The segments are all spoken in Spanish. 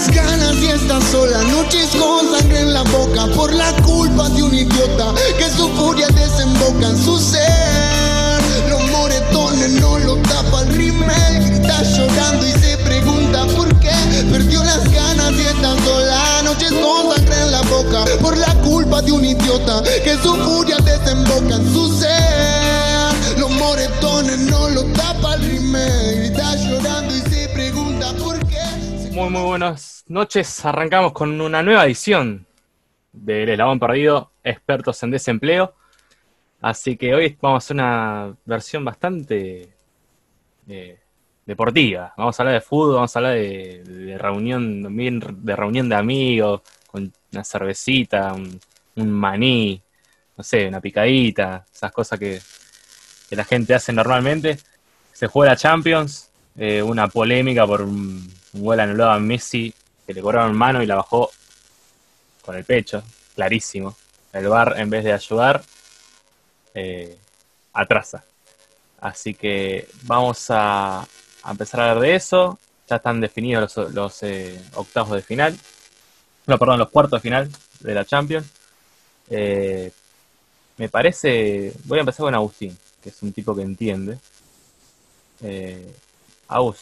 las ganas y está sola, noches con sangre en la boca por la culpa de un idiota que su furia desemboca en su ser. Los moretones no lo tapa el rimel, grita llorando y se pregunta por qué perdió las ganas y está sola, noches con sangre en la boca por la culpa de un idiota que su furia desemboca en su ser. Los moretones no lo tapa el rimel, grita llorando y Muy, muy buenas noches. Arrancamos con una nueva edición del Eslabón Perdido, expertos en desempleo. Así que hoy vamos a hacer una versión bastante eh, deportiva. Vamos a hablar de fútbol, vamos a hablar de, de reunión, de reunión de amigos, con una cervecita, un, un maní, no sé, una picadita, esas cosas que, que la gente hace normalmente. Se juega la Champions, eh, una polémica por un, un gol anulado a Messi, que le cobraron mano y la bajó con el pecho, clarísimo. El VAR, en vez de ayudar, eh, atrasa. Así que vamos a, empezar a hablar de eso. Ya están definidos los, eh, octavos de final. No, perdón, los cuartos de final de la Champions. Eh, me parece. Voy a empezar con Agustín, que es un tipo que entiende. Eh, Agus,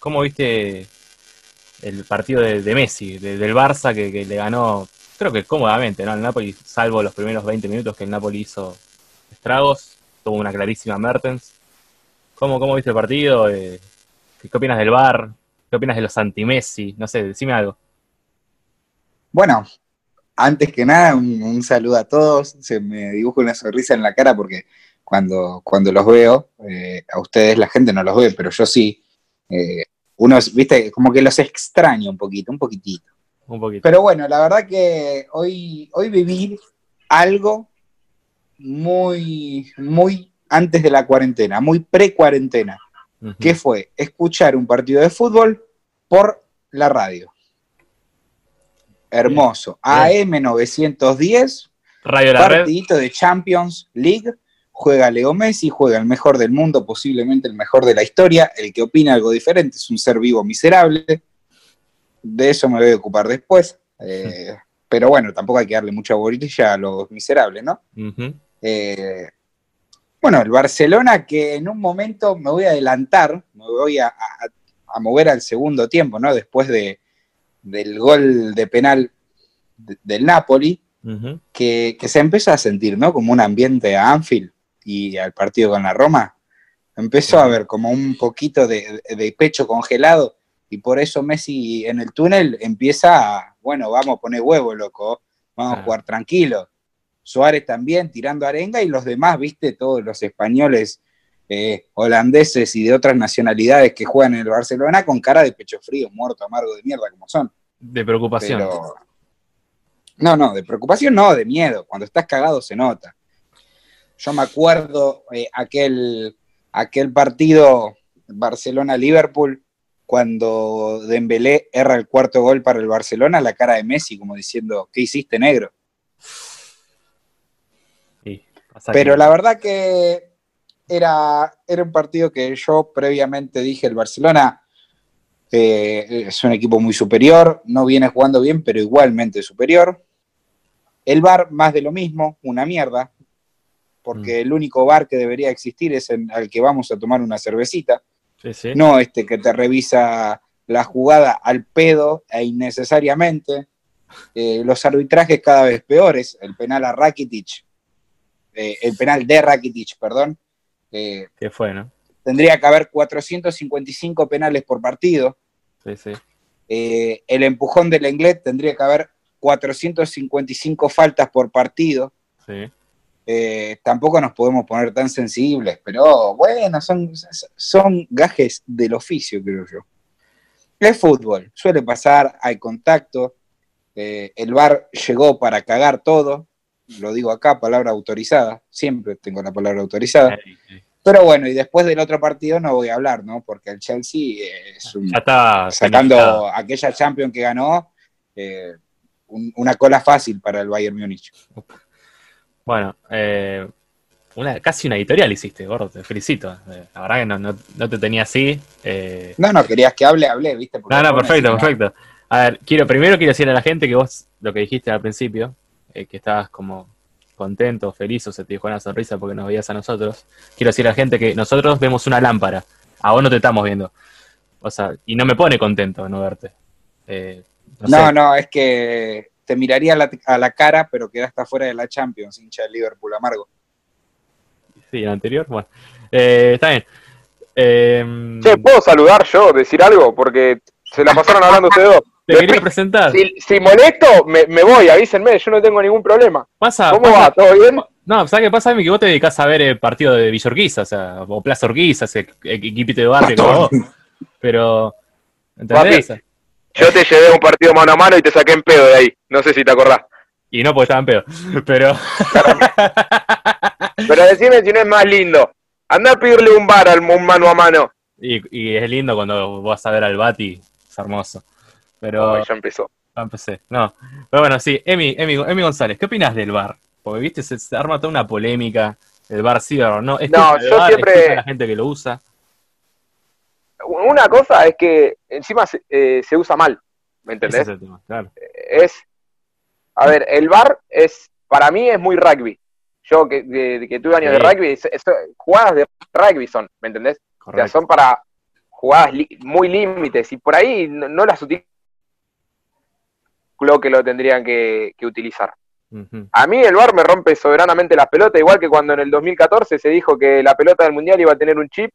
¿cómo viste el partido de, Messi, de- del Barça, que, le ganó, creo que cómodamente, ¿no? El Napoli, salvo los primeros 20 minutos que el Napoli hizo estragos, tuvo una clarísima Mertens. ¿Cómo, cómo viste el partido? Eh, ¿qué, opinas del VAR? ¿Qué opinas de los anti-Messi? No sé, decime algo. Bueno, antes que nada, un, un saludo a todos. Se me dibuja una sonrisa en la cara porque cuando, cuando los veo, eh, a ustedes la gente no los ve, pero yo sí. Eh, unos, viste, como que los extraño un poquito, un poquitito. Un poquito. Pero bueno, la verdad que hoy, hoy viví algo muy, muy antes de la cuarentena, muy pre-cuarentena. Que fue escuchar un partido de fútbol por la radio. Hermoso. AM 910, Radio La Red. partidito de Champions League. Juega Leo Messi, juega el mejor del mundo, posiblemente el mejor de la historia. El que opina algo diferente es un ser vivo miserable. De eso me voy a ocupar después. Eh, pero bueno, tampoco hay que darle mucha bolilla a los miserables, ¿no? Eh, bueno, el Barcelona que en un momento me voy a adelantar, me voy a, a- a mover al segundo tiempo, ¿no? Después de, del gol de penal de- del Napoli, que, que se empezó a sentir, ¿no? Como un ambiente a Anfield y al partido con la Roma. Empezó a haber como un poquito de, de pecho congelado y por eso Messi en el túnel empieza a, bueno, vamos a poner huevo, loco, vamos a jugar tranquilo. Suárez también tirando arenga y los demás, viste, todos los españoles, eh, holandeses y de otras nacionalidades que juegan en el Barcelona con cara de pecho frío, muerto, amargo de mierda como son. De preocupación. Pero. No, no, de preocupación no, de miedo. Cuando estás cagado se nota. Yo me acuerdo eh, aquel, aquel partido Barcelona-Liverpool, cuando Dembélé erra el cuarto gol para el Barcelona, la cara de Messi como diciendo, ¿qué hiciste, negro? Sí, Pero la verdad que era, era un partido que yo previamente dije, el Barcelona eh, es un equipo muy superior, no viene jugando bien, pero igualmente superior. El VAR, más de lo mismo, una mierda, porque Mm. el único VAR que debería existir es el al que vamos a tomar una cervecita, Sí, sí. no este que te revisa la jugada al pedo e innecesariamente. Eh, los arbitrajes cada vez peores, el penal a Rakitic, eh, el penal de Rakitic, perdón, eh, ¿Qué fue, no? tendría que haber 455 penales por partido. Sí, sí. Eh, el empujón del Lenglet tendría que haber 455 faltas por partido. Sí. Eh, tampoco nos podemos poner tan sensibles, pero bueno, son, son gajes del oficio, creo yo. Es fútbol, suele pasar, hay contacto. eh, el VAR llegó para cagar todo, lo digo acá, palabra autorizada, siempre tengo la palabra autorizada. Pero bueno, y después del otro partido no voy a hablar, ¿no? Porque el Chelsea es un, está sacando planificado. aquella Champions que ganó, eh, un- una cola fácil para el Bayern Múnich. Bueno, eh, una, casi una editorial hiciste, gordo, te felicito. Eh, La verdad que no, no- no te tenía así. eh, No, no, querías que hable, hablé, ¿viste? Porque no, no, perfecto, perfecto. A ver, quiero, primero quiero decirle a la gente que vos, lo que dijiste al principio, eh, que estabas como contento, feliz, o se te dejó una sonrisa porque nos veías a nosotros. Quiero decir a la gente que nosotros vemos una lámpara, a vos no te estamos viendo. O sea, y no me pone contento no verte. Eh, no, No, sé. no, es que te miraría a la, a la cara, pero quedaste fuera de la Champions, hincha del Liverpool amargo. Sí, el anterior, bueno. Eh, está bien. Eh, Che, ¿puedo saludar yo, decir algo? Porque se la pasaron hablando ustedes dos. te quería presentar. Si, si molesto, me, me voy, avísenme, yo no tengo ningún problema. Pasa, ¿Cómo pasa- va? ¿Todo bien? No, ¿sabes qué pasa? Que vos te dedicás a ver el partido de Villa Urquiza, o sea, o Plaza Urquiza, ese equipito de barrio como vos. Pero, ¿entendés? Yo te llevé a un partido mano a mano y te saqué en pedo de ahí. No sé si te acordás. Y no porque estaban pedo. Pero, Pero decime si no es más lindo. Anda a pedirle un bar al un mano a mano. y, y es lindo cuando vas a ver al Bati, es hermoso. Pero, Ay, ya empezó. ya empecé. No, pero bueno, sí, Emi, Emi, Emi González, ¿qué opinas del bar? Porque, viste, se, se arma toda una polémica, el bar sí no. ¿Es No, yo siempre- la gente que lo usa. Una cosa es que encima se, eh, se usa mal. ¿Me Ese entendés? es el tema, claro. es. A ver, el bar es. Para mí es muy rugby. Yo que, que, que tuve años Sí. de rugby, es- es- jugadas de rugby son, ¿me entendés? O sea, Correcto. son para jugadas li- muy límites y por ahí no, no las utilizan lo que lo tendrían que, que utilizar. A mí el bar me rompe soberanamente las pelotas, igual que cuando en el 2014 se dijo que la pelota del Mundial iba a tener un chip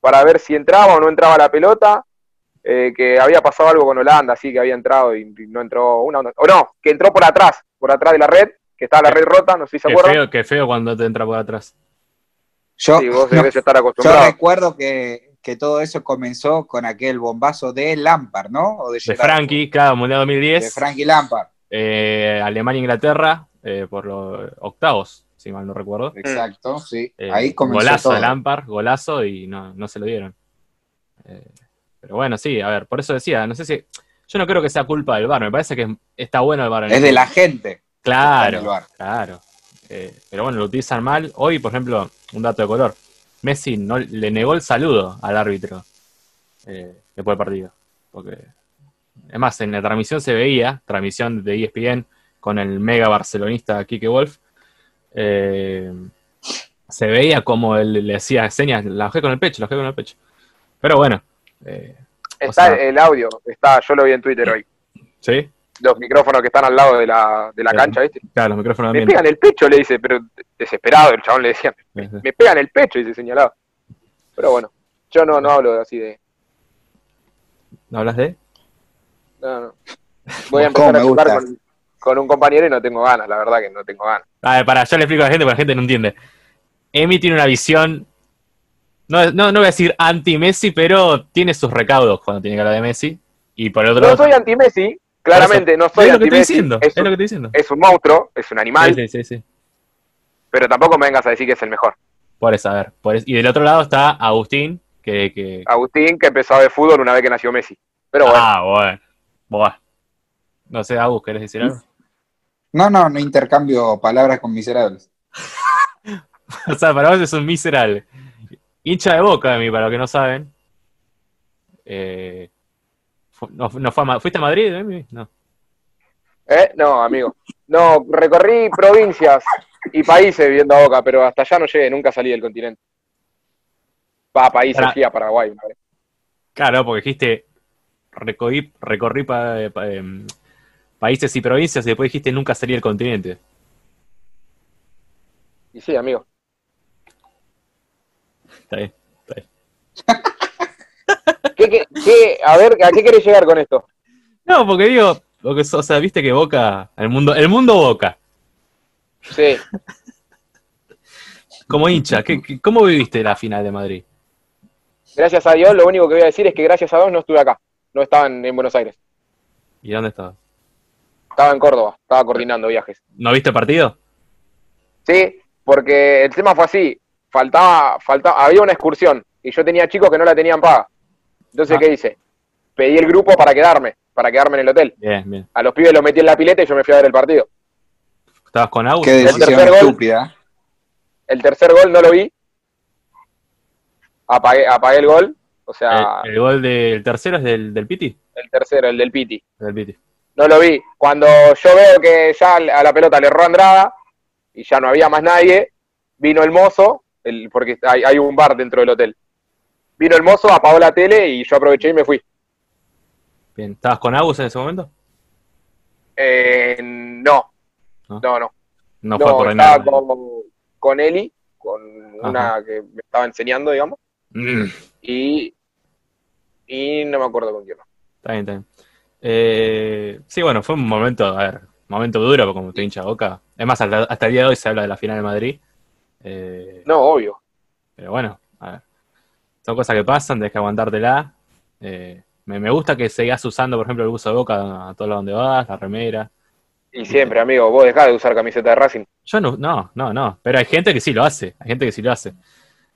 para ver si entraba o no entraba la pelota, eh, que había pasado algo con Holanda, así que había entrado y y no entró una, o no, que entró por atrás, por atrás de la red, que estaba la red rota, no sé si se Qué acuerdan. feo, qué feo cuando te entra por atrás. Yo, Sí, vos no, debes estar yo acostumbrado. recuerdo que, que todo eso comenzó con aquel bombazo de Lampard, ¿no? O de, De Frankie, claro, Mundial 2010. De Frankie Lampard, eh, Alemania-Inglaterra eh, por los octavos, si mal no recuerdo. exacto, sí. Eh, Ahí comenzó golazo de Lampard, golazo y no, no se lo dieron. Eh, pero bueno, sí, a ver, por eso decía, no sé si. Yo no creo que sea culpa del bar, me parece que está bueno el bar. en el Es de la gente. Claro, claro. Eh, pero bueno, lo utilizan mal. Hoy, por ejemplo, un dato de color. Messi no le negó el saludo al árbitro después del partido. Porque, es más, en la transmisión se veía, transmisión de ESPN con el mega barcelonista Kike Wolf, eh, se veía como él le hacía señas, la bajé con el pecho, la bajé con el pecho. Pero bueno, eh, Está o sea- el audio, está, yo lo vi en Twitter hoy. ¿sí? Los micrófonos que están al lado de la, de la cancha, ¿viste? Claro, los micrófonos Me pegan el pecho, le dice, pero desesperado, el chabón le decía, Sí, sí. me pegan el pecho, dice señalado. Pero bueno, yo no, no hablo así de. ¿No hablas de? No, no. Voy a ¿Cómo empezar a jugar con, con un compañero y no tengo ganas, la verdad que no tengo ganas. A ver, para, yo le explico a la gente porque la gente no entiende. Emi tiene una visión, no, no, no voy a decir anti-Messi, pero tiene sus recaudos cuando tiene que hablar de Messi. Y por otro No lado, soy anti-Messi, claramente no soy es lo que estoy anti-Messi. diciendo, Es, es lo que un- estoy diciendo. es un monstruo, es un animal, Sí, sí, sí, sí. pero tampoco me vengas a decir que es el mejor. Por eso, a ver. por eso- Y del otro lado está Agustín, que... que... Agustín, que empezó a ver fútbol una vez que nació Messi. Pero bueno, Ah, bueno. Buah. No sé, Agus, ¿querés decir algo? No, no, no intercambio palabras con miserables. o sea, para vos es un miserable. Hincha de boca de mí, para los que no saben. Eh, no, no fue a Ma- ¿Fuiste a Madrid, Emi? No. ¿eh? No, amigo. No, recorrí provincias y países viviendo a Boca, pero hasta allá no llegué, nunca salí del continente. Va a países, fui a Paraguay vez. Claro, porque dijiste recorrí, recorrí pa- pa- em, países y provincias y después dijiste nunca salí del continente. Y sí, amigo. Está bien. ¿Qué, qué, qué- a ver, ¿a qué querés llegar con esto? No, porque digo, o sea, viste que Boca, el mundo, el mundo Boca, Sí. como hincha, ¿qué, qué- cómo viviste la final de Madrid? Gracias a Dios, lo único que voy a decir es que gracias a Dios no estuve acá. No estaba en, en Buenos Aires. ¿Y dónde estabas? Estaba en Córdoba. Estaba coordinando viajes. ¿No viste el partido? Sí, porque el tema fue así. Faltaba, faltaba, había una excursión y yo tenía chicos que no la tenían paga. Entonces, Ah. ¿qué hice? Pedí el grupo para quedarme, para quedarme en el hotel. Bien, bien. A los pibes los metí en la pileta y yo me fui a ver el partido. ¿Estabas con Agus? Qué decisión tercer gol. estúpida. El tercer gol no lo vi. Apagué, apagué el gol. O sea, el, el gol del tercero es del, del Piti. el tercero, el del Piti. Del Piti. No lo vi. Cuando yo veo que ya a la pelota le erró Andrada y ya no había más nadie, vino el mozo, el, porque hay, hay un bar dentro del hotel. Vino el mozo, apagó la tele y yo aproveché y me fui. Bien. ¿Estabas con Agus en ese momento? Eh, no, ¿No? no, no. No, No, fue por estaba nada. con, con Eli, con una que me estaba enseñando, digamos, Mm, y, y no me acuerdo con quién. está bien, está bien. Eh, sí, bueno, fue un momento, a ver, momento duro, porque como te hincha boca. Es más, hasta, hasta el día de hoy se habla de la final de Madrid. Eh, No, obvio. Pero bueno, a ver. Son cosas que pasan, tenés que aguantártela. Eh, me, me gusta que sigas usando, por ejemplo, el buzo de boca a todos lados donde vas, la remera. Y siempre, amigo, vos dejás de usar camiseta de Racing. Yo no, no, no, no. Pero hay gente que sí lo hace. Hay gente que sí lo hace.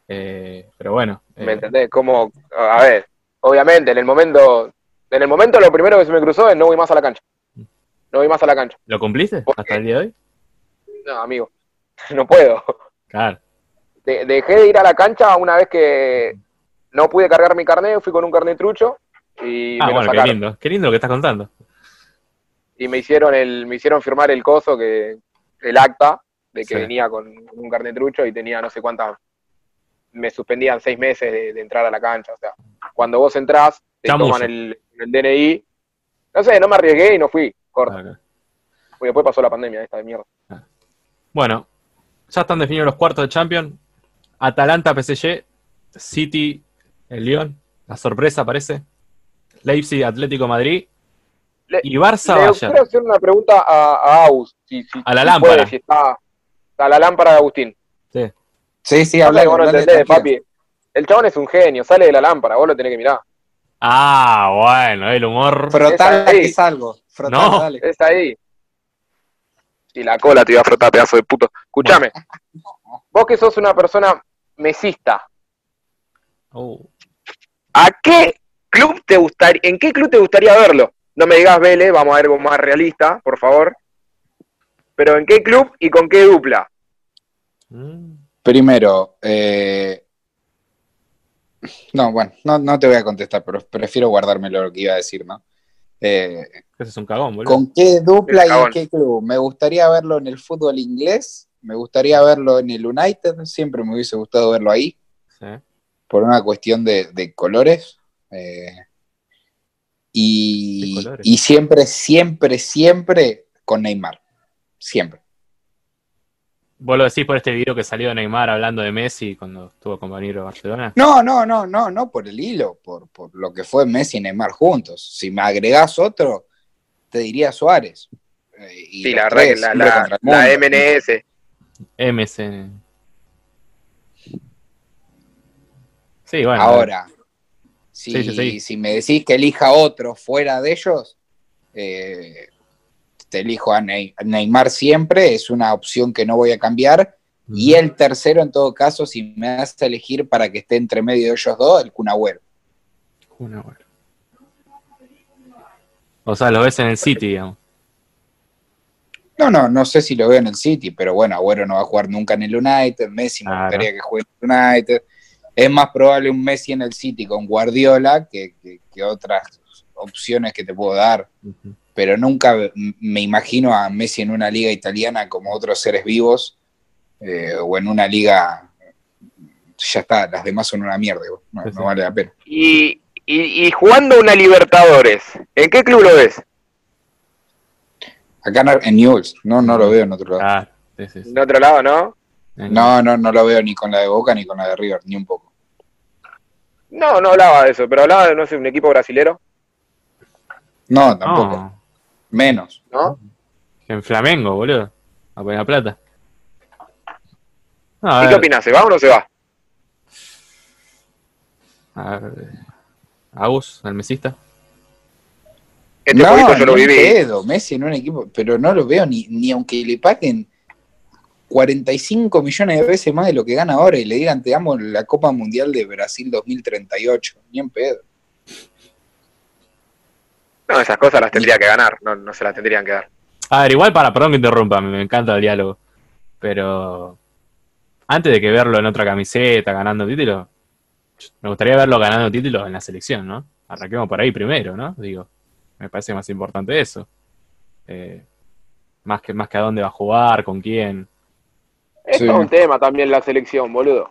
Eh, pero bueno. eh, ¿Me entendés? Como, a ver, obviamente, en el momento, en el momento lo primero que se me cruzó es no voy más a la cancha. No voy más a la cancha. ¿Lo cumpliste ¿Por hasta el día de hoy? No, amigo, no puedo. Claro. De- dejé de ir a la cancha una vez que no pude cargar mi carnet, fui con un carnet trucho y Ah, me lo bueno, qué lindo. Qué lindo lo que estás contando. Y me hicieron el, me hicieron firmar el coso que, el acta de que Sí. venía con un carnet trucho y tenía no sé cuántas, me suspendían seis meses de, de entrar a la cancha. O sea, cuando vos entrás, te toman el, el DNI. No sé, no me arriesgué y no fui, corto. Ah, ok. Porque después pasó la pandemia esta de mierda. Bueno, ya están definidos los cuartos de Champions. Atalanta, PSG, City, el Lyon. La sorpresa parece. Leipzig, Atlético Madrid. Le- Y Barça, Le Bayern. quiero hacer una pregunta a, a Aus. Si, si- A la si lámpara. puede, si está, a la lámpara de Agustín. Sí. Sí, sí, habla. no entendés, papi. El chabón es un genio, sale de la lámpara, vos lo tenés que mirar. Ah, bueno, el humor. Frotarla que es algo. Frotarla, No. dale. Es ahí. Y la cola te iba a frotar, pedazo de puto. Escuchame. Vos que sos una persona mesista, Uh, ¿a qué club te gustaría, en qué club te gustaría verlo? No me digas Vélez, vamos a ver algo más realista, por favor. Pero ¿en qué club y con qué dupla? mm, Primero, eh, no, bueno, no, no te voy a contestar, pero prefiero guardármelo lo que iba a decir, ¿no? Eh, ese es un cagón, boludo. ¿Con qué dupla y en qué club? Me gustaría verlo en el fútbol inglés, me gustaría verlo en el United, siempre me hubiese gustado verlo ahí, Sí. por una cuestión de, de colores. eh, y, ¿Qué colores? y siempre, siempre, siempre con Neymar. Siempre. Vos lo decís por este video que salió de Neymar hablando de Messi cuando estuvo compañero de Barcelona. No, no, no, no, no por el hilo, por, por lo que fue Messi y Neymar juntos. Si me agregás otro, te diría Suárez. Eh, y Sí, la verdad que tres, la, siempre la, la. MNS. MC. Sí, bueno. Ahora, si, Sí, sí, sí. si me decís que elija otro fuera de ellos, eh, te elijo a, Ney- a Neymar siempre, es una opción que no voy a cambiar. Y el tercero, en todo caso, si me das a elegir para que esté entre medio de ellos dos, el Kun Agüero. O sea, lo ves en el City, digamos. No, no, no sé si lo veo en el City, pero bueno, Agüero no va a jugar nunca en el United, Messi me Claro. gustaría que juegue en el United. Es más probable un Messi en el City con Guardiola que, que- que otras opciones que te puedo dar, Ujú. Pero nunca me imagino a Messi en una liga italiana como otros seres vivos eh, o en una liga, ya está, las demás son una mierda, no, Sí, sí. no vale la pena. Y, y, y jugando una Libertadores, ¿en qué club lo ves? Acá en- en Newell's, no, no lo veo en otro lado. Claro, sí, sí, sí. En otro lado, ¿no? No, no, no lo veo ni con la de Boca ni con la de River, ni un poco. No, no hablaba de eso, pero hablaba de, no sé, un equipo brasilero, No, tampoco, No, menos. ¿no? en Flamengo, boludo. A poner la plata. No, a ¿Y qué ver, opinás? ¿Se va o no se va? a ver, Agus, el mesista. Este no, yo lo viví. pedo, Messi en un equipo, pero no lo veo ni, ni aunque le paguen 45 millones de veces más de lo que gana ahora y le digan te damos la Copa Mundial de Brasil 2038, ni en pedo. No, esas cosas las tendría que ganar, no, no se las tendrían que dar. A ver, igual para, perdón que interrumpa, me, me encanta el diálogo. Pero. antes de que verlo en otra camiseta ganando título, me gustaría verlo ganando títulos en la selección, ¿no? Arranquemos por ahí primero, ¿no? Digo, me parece más importante eso. Eh, más, que, más que a dónde va a jugar, con quién. Esto Sí. es un tema también la selección, boludo.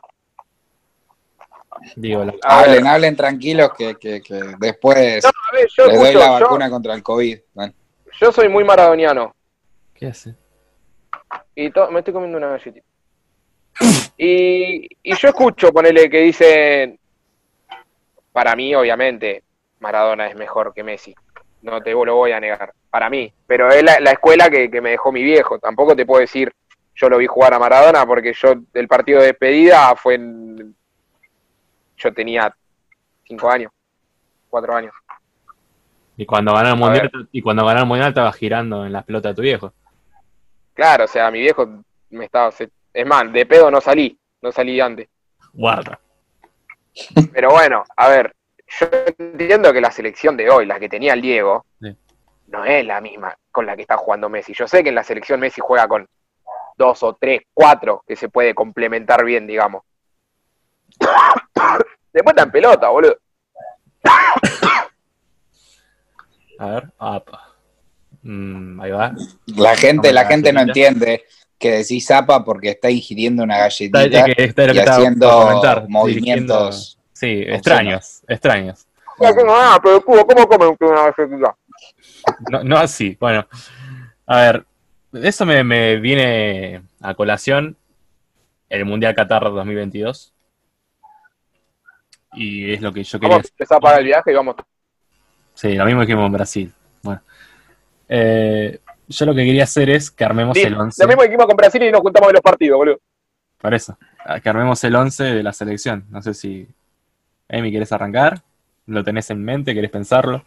Digo, la-. Hablen, hablen tranquilos que, que, que después No, ver, yo les doy la yo- vacuna contra el COVID. Bueno, yo soy muy maradoniano. ¿qué hace? Y to- me estoy comiendo una galletita. Y, y yo escucho, ponele que dicen, para mí, obviamente, Maradona es mejor que Messi. No te lo voy a negar. Para mí. Pero es la, la escuela que, que me dejó mi viejo. Tampoco te puedo decir, yo lo vi jugar a Maradona porque yo, el partido de despedida fue en. Yo tenía cinco años, cuatro años. Y cuando ganó el mundial, y cuando ganó el mundial estaba girando en las pelotas de tu viejo. Claro, o sea, mi viejo me estaba. Es más, de pedo no salí. No salí antes. Guarda. Pero bueno, a ver, yo entiendo que la selección de hoy, la que tenía el Diego, Sí. no es la misma con la que está jugando Messi. Yo sé que en la selección Messi juega con dos o tres, cuatro, que se puede complementar bien, digamos. Después está en pelota, boludo. A ver, apa. Mm, ahí va. la gente, la la gente no entiende que decís zapa porque está ingiriendo una galletita Está, es que- está y haciendo comentar, movimientos. Sí, extraños, extraños. No pero cubo, ¿cómo come una galletita? No, no así, bueno. A ver, eso me, me viene a colación el Mundial Qatar 2022. Y es lo que yo quería Vamos a empezar a pagar el viaje y vamos. Sí, lo mismo dijimos en Brasil. Bueno. Eh, yo lo que quería hacer es que armemos Sí, el 11. lo mismo que hicimos con Brasil y nos juntamos de los partidos, boludo. Por eso. ah, Que armemos el 11 de la selección. No sé si. Amy, ¿quieres arrancar? ¿Lo tenés en mente? ¿Querés pensarlo?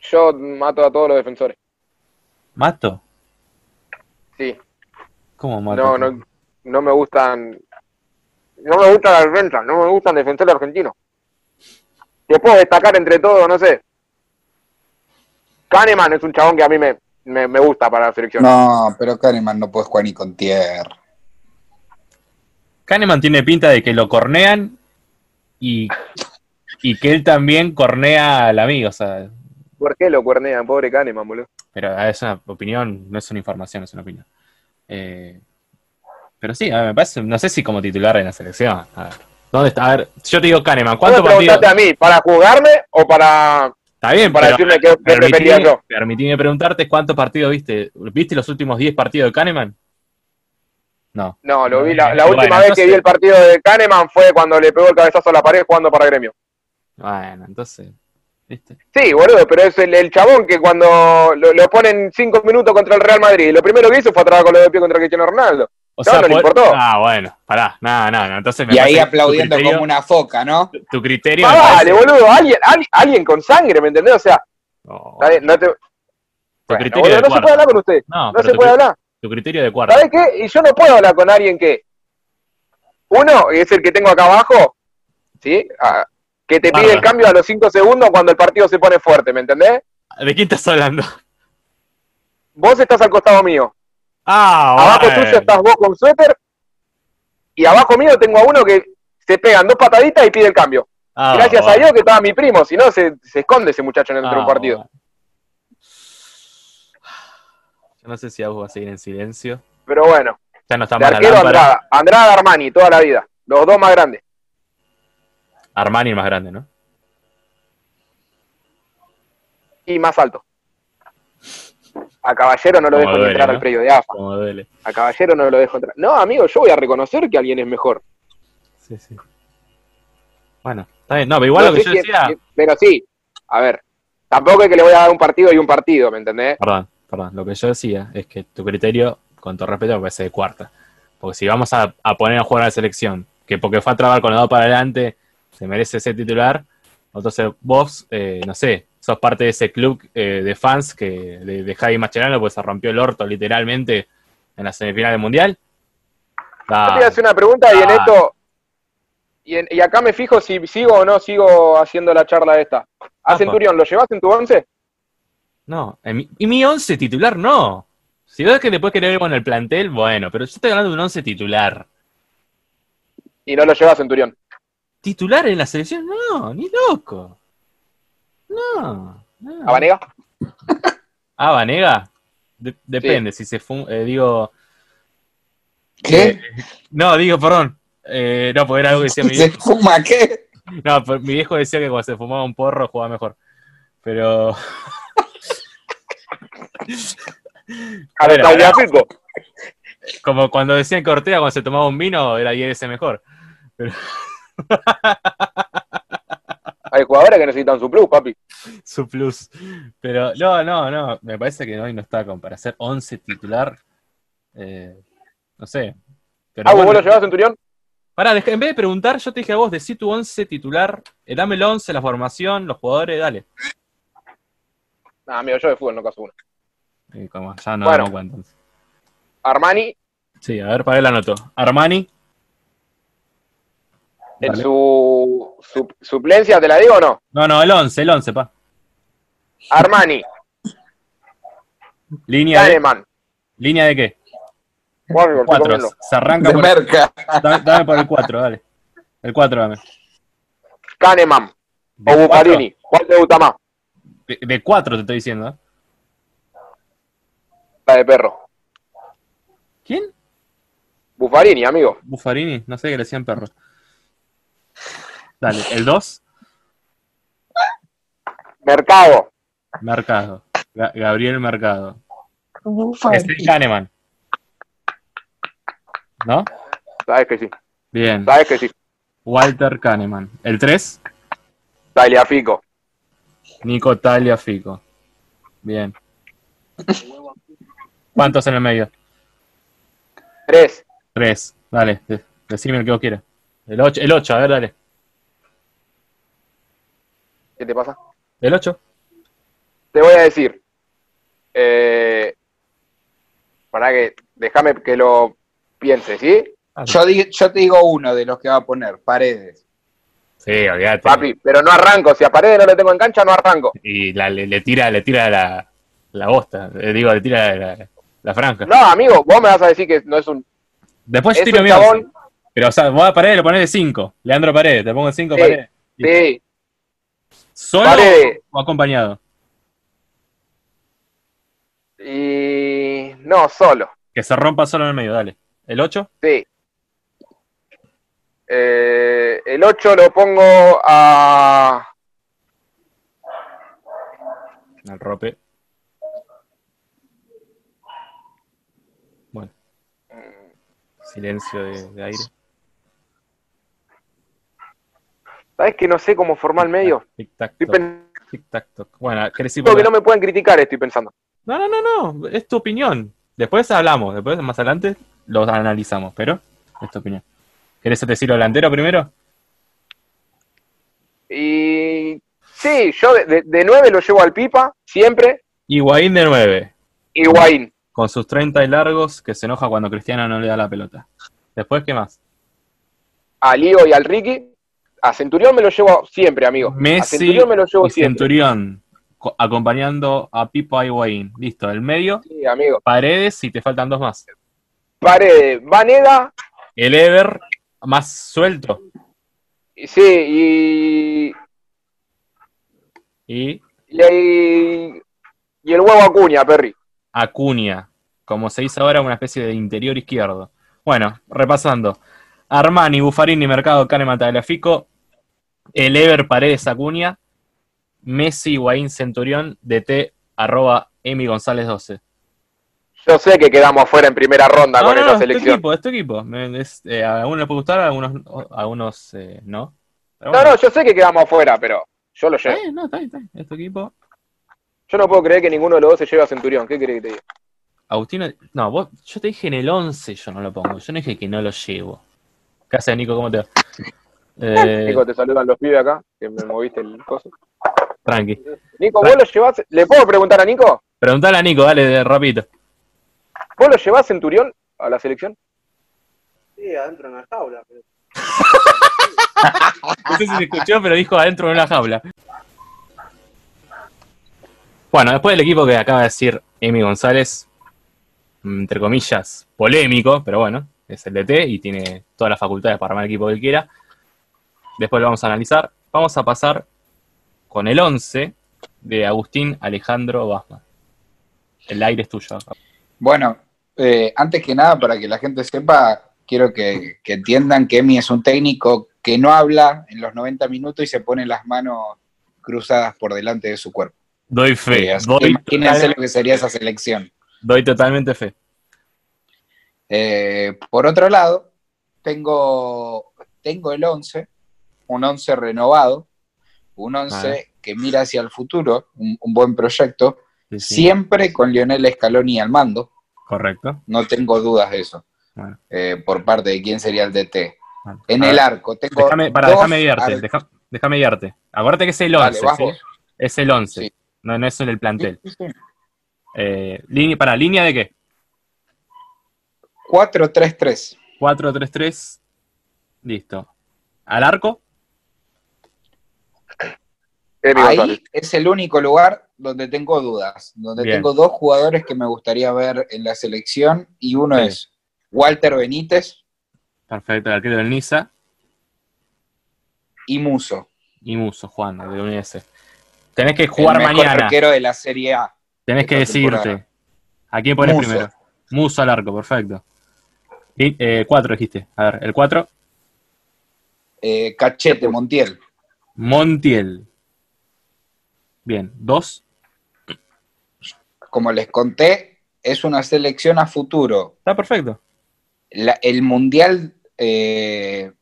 Yo mato a todos los defensores. ¿Mato? Sí, ¿Cómo mato? no, no, no me gustan. No me gusta la defensa, no me gustan defensores argentinos. Te puedo destacar entre todos, no sé. Kahneman es un chabón que a mí me, me, me gusta para la selección. No, pero Kahneman no puede jugar ni con tierra. Kahneman tiene pinta de que lo cornean y, y que él también cornea al amigo. O sea, ¿Por qué lo cuernean, pobre Kahneman, boludo? pero es una opinión, no es una información, es una opinión. Eh, pero sí, a ver, me parece, no sé si como titular en la selección. A ver, ¿dónde está? A ver, yo te digo Kahneman, ¿Vos ¿cuántos me partidos? preguntaste a mí para jugarme o para, Está bien, para pero decirme qué, prefería yo? permitime preguntarte cuántos partidos viste. ¿Viste los últimos 10 partidos de Kahneman? No. No, lo vi. La, la Bueno, última vez que vi el partido de Kahneman fue cuando le pegó el cabezazo a la pared jugando para gremio. Bueno, entonces, ¿viste? Sí, boludo, pero es el, el chabón que cuando lo, lo ponen cinco minutos contra el Real Madrid, lo primero que hizo fue atrabar con los de pie contra Cristiano Ronaldo. O No, no le por- importó. Ah, bueno, pará, nada, nada. Entonces me Y ahí aplaudiendo criterio, como una foca, ¿no? Tu criterio. Ah, vale, parece- boludo, alguien, alguien, alguien con sangre, ¿me entendés? O sea, No, bien, no te. tu Bueno, criterio boludo, de no se puede hablar con usted. No, No se puede hablar. tu criterio de cuarto. ¿Sabes qué? Y yo no puedo hablar con alguien que. Uno, es el que tengo acá abajo, ¿sí? Ah, que te pide el cambio a los cinco segundos cuando el partido se pone fuerte, ¿me entendés? ¿De quién estás hablando? Vos estás al costado mío. Ah, Abajo bueno. tuyo estás vos con suéter. Y abajo mío tengo a uno que se pegan dos pataditas y pide el cambio. Ah, Gracias a. Dios que estaba mi primo, si no se, se esconde ese muchacho dentro de Ah, un partido. bueno. Yo no sé si vos vas a seguir en silencio. Pero bueno, Ya no está de. Andrada. Andrada Armani, toda la vida. Los dos más grandes. Armani el más grande, ¿no? Y más alto. A Caballero no lo Como dejo duele, entrar ¿no? al predio de AFA. Como duele. A Caballero no lo dejo entrar. No, amigo, yo voy a reconocer que alguien es mejor. Sí, sí. Bueno, está bien. No, pero igual No lo que yo decía. pero sí, a ver, tampoco es que le voy a dar un partido y un partido, ¿me entendés? Perdón, perdón. Lo que yo decía es que tu criterio, con todo respeto, me parece de cuarta. Porque si vamos a, a poner a jugar a la selección, que porque fue a trabar con los dos para adelante, se merece ser titular, entonces vos, eh, no sé, sos parte de ese club eh, de fans que de, de Javi Mascherano, pues se rompió el orto literalmente en la semifinal del Mundial. Yo Ah, te voy a hacer una pregunta y en esto. Y, en- y acá me fijo si sigo o no sigo haciendo la charla esta. ¿A. Centurión lo llevas en tu once? No, en mi- y mi 11 titular no. Si ves que después querés ver con el plantel, bueno, pero yo estoy hablando de un 11 titular. Y no lo lleva a Centurión. ¿Titular en la selección? No, ni loco. No. no. ¿A Vanega? Ah, Vanega. De- depende, si se fuma. digo. ¿Qué? No, digo, perdón. Eh, no, porque era algo que decía mi ¿Se viejo. fuma qué? No, pero mi viejo decía que cuando se fumaba un porro jugaba mejor. Pero. A ver. Como cuando decían que Ortega cuando se tomaba un vino era 10 veces mejor. Hay jugadores que necesitan su plus, papi. Su plus. Pero no, no, no. Me parece que hoy no está como para hacer 11 titular. Eh, no sé. Pero Ah, ¿vos bueno. lo llevas a Centurión? Pará, en vez de preguntar, yo te dije a vos, decí tu 11 titular, eh, dame el 11, la formación, los jugadores, dale. Nah, amigo, yo de fútbol no caso uno. Y como ya no Bueno. entonces. Armani, Sí, a ver, para él anoto. Armani. En su, su- suplencia, ¿te la digo o no? No, no, el 11, el 11, pa. Armani, Línea de, Kahneman. ¿Línea de qué? Estoy 4. comiendo. Se arranca De por, merca. dame, dame por el 4, dale. El 4 dame. Kahneman ¿De o cuatro? Buffarini. ¿Cuál te gusta más? De- De 4 te estoy diciendo. ¿eh? La de perro. ¿Quién? Buffarini, amigo. Buffarini, no sé qué le decían perro. Dale, el 2, Mercado. Mercado. Ga- Gabriel Mercado. Es el Kahneman. ¿No? Sabes que sí. Bien. Sabes que sí. Walter Kahneman. El 3, Tagliafico. Nico Tagliafico. Bien. ¿Cuántos en el medio? Tres. 3. Dale, de- decime el que vos quieras. El 8, el 8, a ver, dale. ¿Qué te pasa? El 8. Te voy a decir. Eh, para que. Déjame que lo piense, ¿sí? Yo, di- yo te digo uno de los que va a poner, Paredes. Sí, olvídate. Papi, pero no arranco. Si a Paredes no le tengo en cancha, no arranco. Y la- le, le tira, le tira la, la bosta. Eh, digo, le tira la, la franja. No, amigo, vos me vas a decir que no es un. Después yo tiro once. Pero, o sea, vos a Paredes le ponés de 5. Leandro Paredes, te pongo 5 Sí. Paredes. Sí, ¿Solo o acompañado? y. No, solo. Que se rompa solo en el medio, dale. ¿El 8? Sí. Eh, el 8 lo pongo a. Al rope. Bueno. Silencio de, de aire. ¿Sabes que no sé cómo formar el medio? Tic tac Estoy toc. pensando Tic tac toc. Bueno, ¿querés ir que por no me pueden criticar, estoy pensando. No, no, no, no. Es tu opinión. Después hablamos. Después, más adelante, los analizamos. Pero es tu opinión. ¿Querés decirlo delantero primero? Y. Sí, yo de, de, de 9 lo llevo al Pipa, siempre. Higuaín de 9. Y Guaín. Con sus 30 y largos, que se enoja cuando Cristiano no le da la pelota. Después, ¿qué más? A Lío y al Ricky. A Centurión me lo llevo siempre, amigo. a Messi Centurión me lo llevo y siempre. Centurión co- acompañando a Pipa Higuaín. Listo, el medio, Sí, amigo. Paredes y te faltan dos más. Paredes, Vaneda. El Ever, más suelto. Sí, y. Y Y, y el huevo Acuña, Perry. Acuña, como se dice ahora, una especie de interior izquierdo. Bueno, repasando. Armani, Buffarini, Mercado, Kahneman, Tagliafico, el Ever, Paredes, Acuña, Messi, Higuaín, Centurión, DT, arroba Emi González 12. Yo sé que quedamos afuera en primera ronda No, con no, esa no, es tu selección. equipo, es tu equipo. Es- eh, a algunos les puede gustar, a algunos, a algunos eh, no. Pero No, bueno. no, yo sé que quedamos afuera, pero yo lo llevo. bien, no, está bien, está bien, es tu equipo. Yo no puedo creer que ninguno de los dos se lleve a Centurión. ¿Qué querés que te diga? Agustino, no, vos, yo te dije en el 11, yo no lo pongo. Yo no dije que no lo llevo. ¿Qué haces, Nico? ¿Cómo te va? Eh, Nico, te saludan los pibes acá, que me moviste el coso. tranqui. Nico, ¿vos lo llevás? ¿Le puedo preguntar a Nico? Preguntale a Nico, dale, de- rapidito. ¿Vos lo llevás Centurión a la selección? Sí, adentro de una jaula. Pero... No sé si se escuchó, pero dijo adentro de una jaula. Bueno, después del equipo que acaba de decir Emi González, entre comillas, polémico, pero bueno, es el DT y tiene todas las facultades para armar el equipo que él quiera. Después lo vamos a analizar. Vamos a pasar con el 11 de Agustín Alejandro Basma. El aire es tuyo. Bueno, eh, antes que nada, para que la gente sepa, quiero que, que entiendan que Emi es un técnico que no habla en los 90 minutos y se pone las manos cruzadas por delante de su cuerpo. Doy Eh, fe. que Doy, imagínense total- lo que sería esa selección. doy totalmente fe. Eh, por otro lado, tengo, tengo el 11, un 11 renovado, un 11 Vale. que mira hacia el futuro, un, un buen proyecto, Sí, sí, siempre con Lionel Scaloni al mando, Correcto. no tengo dudas de eso, Bueno. eh, por parte de quién sería el DT. En A el ver, arco, tengo. Déjame, para, déjame guiarte. ar- deja- déjame guiarte. Acuérdate que es el Dale, 11. vas ¿sí? Es el 11. Sí. No, no es en el plantel. Eh, para, ¿línea de qué? 4-3-3. 4-3-3. Listo. ¿Al arco? Emi Ahí es el único lugar donde tengo dudas, donde Bien. tengo dos jugadores que me gustaría ver en la selección y uno Sí. es Walter Benítez Perfecto, el arquero del Niza. y Muso. Y Muso, Juan, de UNS. Tenés que jugar el mejor mañana. arquero de la Serie A. Tenés que decirte. ¿A quién pones Muso. primero? Muso al arco, perfecto. Y, eh, cuatro dijiste. A ver, el 4, Eh, Cachete, Montiel. Montiel. Bien, dos. Como les conté, es una selección a futuro. Está perfecto. La- el Mundial eh,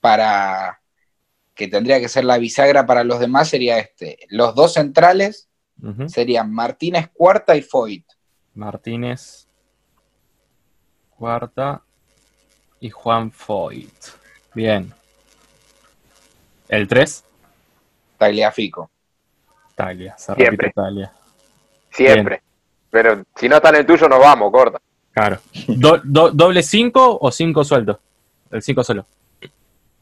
para que tendría que ser la bisagra para los demás sería este. Los dos centrales serían Martínez Cuarta y Foyt. Martínez. Cuarta. Y Juan Foyt. Bien. El 3, Tagliafico. Talia. Se Siempre. repite Talia. Siempre. Pero si no está en el tuyo, nos vamos, corta. Claro. Do- do- ¿Doble 5 o 5 suelto? El 5 solo.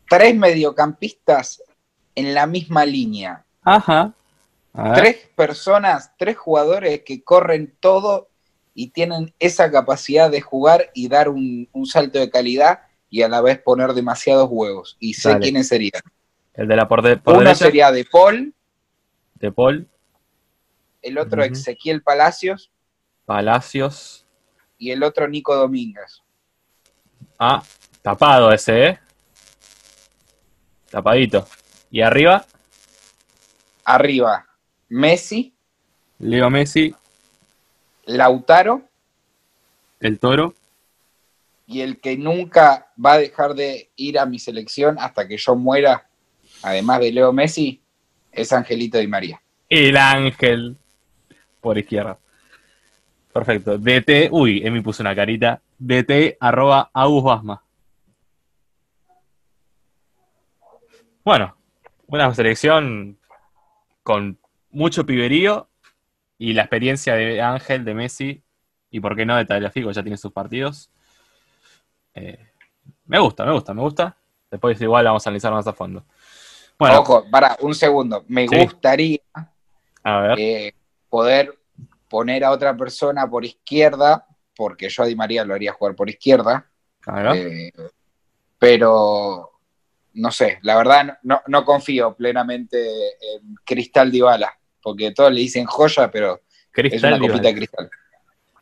Tres mediocampistas en la misma línea. Ajá. Tres personas, tres jugadores que corren todo y tienen esa capacidad de jugar y dar un, un salto de calidad y a la vez poner demasiados huevos. Y sé Dale. quiénes serían. El de la por, de, por Uno derecha. sería De Paul, De Paul. el otro. Ezequiel Palacios Palacios. y el otro Nico Domínguez. Ah, tapado ese, ¿eh? Tapadito. Y arriba, Arriba, Messi, Leo Messi, Lautaro el toro. y el que nunca va a dejar de ir a mi selección hasta que yo muera, además de Leo Messi, es Angelito Di María. El ángel. Por izquierda. Perfecto. DT. Uy, Emi puso una carita. DT arroba Agus Basma. Bueno, una selección con mucho piberío y la experiencia de Ángel, de Messi y por qué no de Tagliafico, ya tiene sus partidos. Eh, me gusta, me gusta, me gusta. Después igual vamos a analizar más a fondo. Bueno, Ojo, para un segundo, me Sí. gustaría a ver. eh, poder poner a otra persona por izquierda, porque yo a Di María lo haría jugar por izquierda, eh, pero no sé, la verdad no, no confío plenamente en Cristal Dybala, porque todos le dicen joya, pero es una copita de cristal.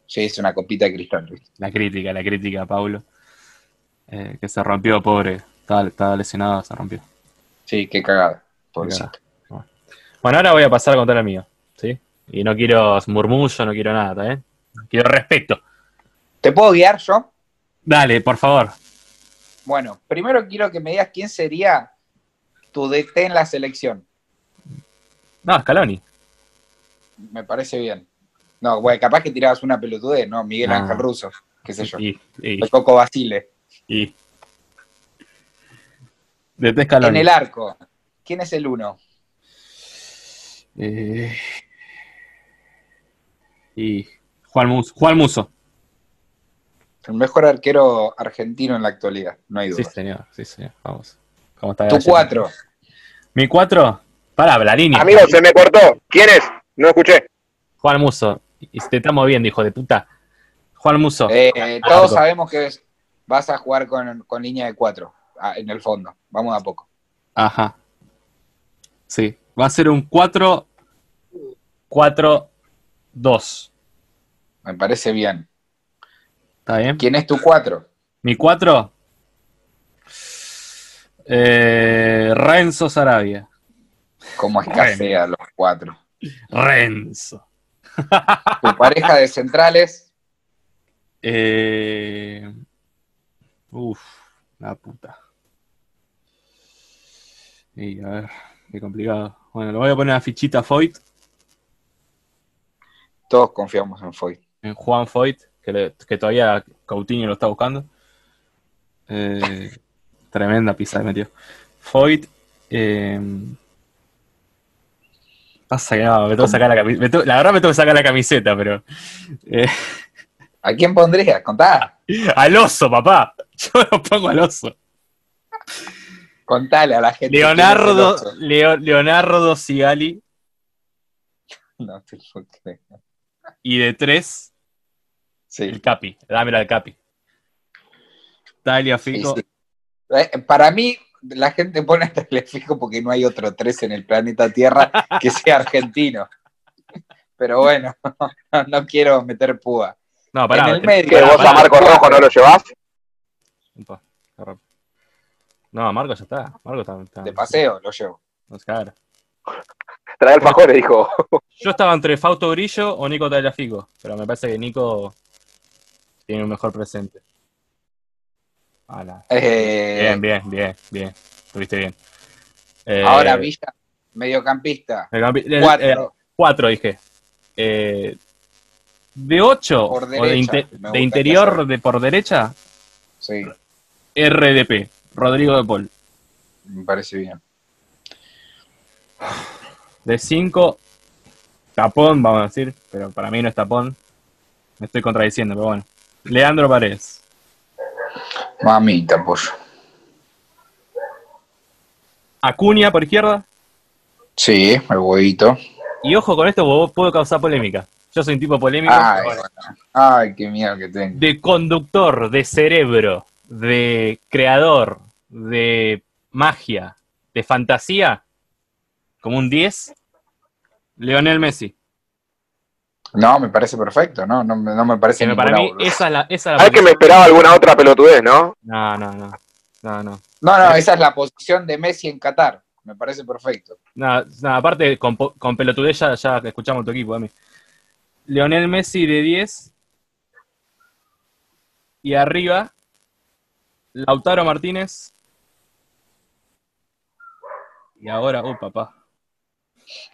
Sí, es una copita de cristal. La crítica, la crítica Paulo. Eh, que se rompió, pobre. Estaba, estaba lesionado, se rompió. Sí, qué cagada. Bueno, ahora voy a pasar a contar el mío. ¿sí? Y no quiero murmullo, no quiero nada, ¿eh? Quiero respeto. ¿Te puedo guiar yo? Dale, por favor. Bueno, primero quiero que me digas quién sería tu DT en la selección. No, Scaloni. Me parece bien. No, bueno, capaz que tirabas una pelotudez, ¿no? Miguel No. Ángel Russo, qué sé yo. Y, y, El Coco Basile. y. De. En el arco, ¿quién es el uno? Eh, y Juan Muso. Juan Muso. El mejor arquero argentino en la actualidad, no hay Sí, duda. señor. Sí, señor. Vamos. ¿Cómo está tu cuatro, Mi cuatro. La línea. Amigo, se me cortó. ¿Quién es? No escuché. Juan Muso. Y te estamos viendo, hijo de puta. Juan Muso. eh, Arco. todos sabemos que vas a jugar con, con línea de cuatro ah, en el fondo. Vamos a poco. Ajá. Sí. Va a ser un 4, 4, 2. Me parece bien. ¿Está bien? ¿Quién es tu cuatro? Mi 4. Eh, Renzo Sarabia. ¿Cómo escasea los cuatro? Renzo. Tu pareja de centrales, Eh, uf, la puta. Y a ver, qué complicado. Bueno, lo voy a poner a fichita Foyt, todos confiamos en Foy. en Juan Foyt, que, le- que todavía Coutinho lo está buscando. Eh, tremenda pizza metió. Foyt. Eh, pasa que no, me tengo que sacar la camiseta. La verdad me tengo que sacar la camiseta, pero. eh, ¿A quién pondrías? Contá. al oso, papá. Yo lo pongo al oso. Contale a la gente. Leonardo, Leo- Leonardo Sigali. No te lo creo. y de tres, Sí. el Capi. Dámela al Capi. Talia Fico. sí. Eh, Para mí, la gente pone fijo porque no hay otro tres en el planeta Tierra que sea argentino. Pero bueno, no, no quiero meter púa. No, pará. en el te- medio. ¿Que vos pará. a Marco Rojo no lo llevás? No, Marco ya está. Marco está. está- De paseo lo llevo. no se caga. Trae alfajores, dijo. Yo estaba entre Fausto Grillo o Nico Tagliafico, pero me parece que Nico tiene un mejor presente. Ala. Eh, Bien, bien, bien, bien. Estuviste bien. Eh, Ahora Villa, mediocampista. Cuatro. eh, cuatro, dije. Eh, de ocho, Por o de, interior de por derecha, Sí, RDP, Rodrigo de Paul. me parece bien. De cinco, tapón, vamos a decir, pero para mí no es tapón. Me estoy contradiciendo, pero bueno. Leandro Paredes. Mamita, pollo. Acuña por izquierda. Sí, el huevito. Y ojo con esto, puedo causar polémica. Yo soy un tipo polémico. Ay, bueno. Ay, qué miedo que tengo. De conductor, de cerebro, de creador, de magia, de fantasía, como un 10, Leonel Messi. No, me parece perfecto, ¿no? No, me- no me parece ninguna para mí esa es la, esa es la Hay que me esperaba alguna otra pelotudez, ¿no? No, no, no. No, no. No, no, esa es la posición de Messi en Qatar. Me parece perfecto. No, no, aparte, con, con pelotudez ya, ya escuchamos tu equipo, a mí. Leonel Messi de 10. Y arriba, Lautaro Martínez. Y ahora, oh papá.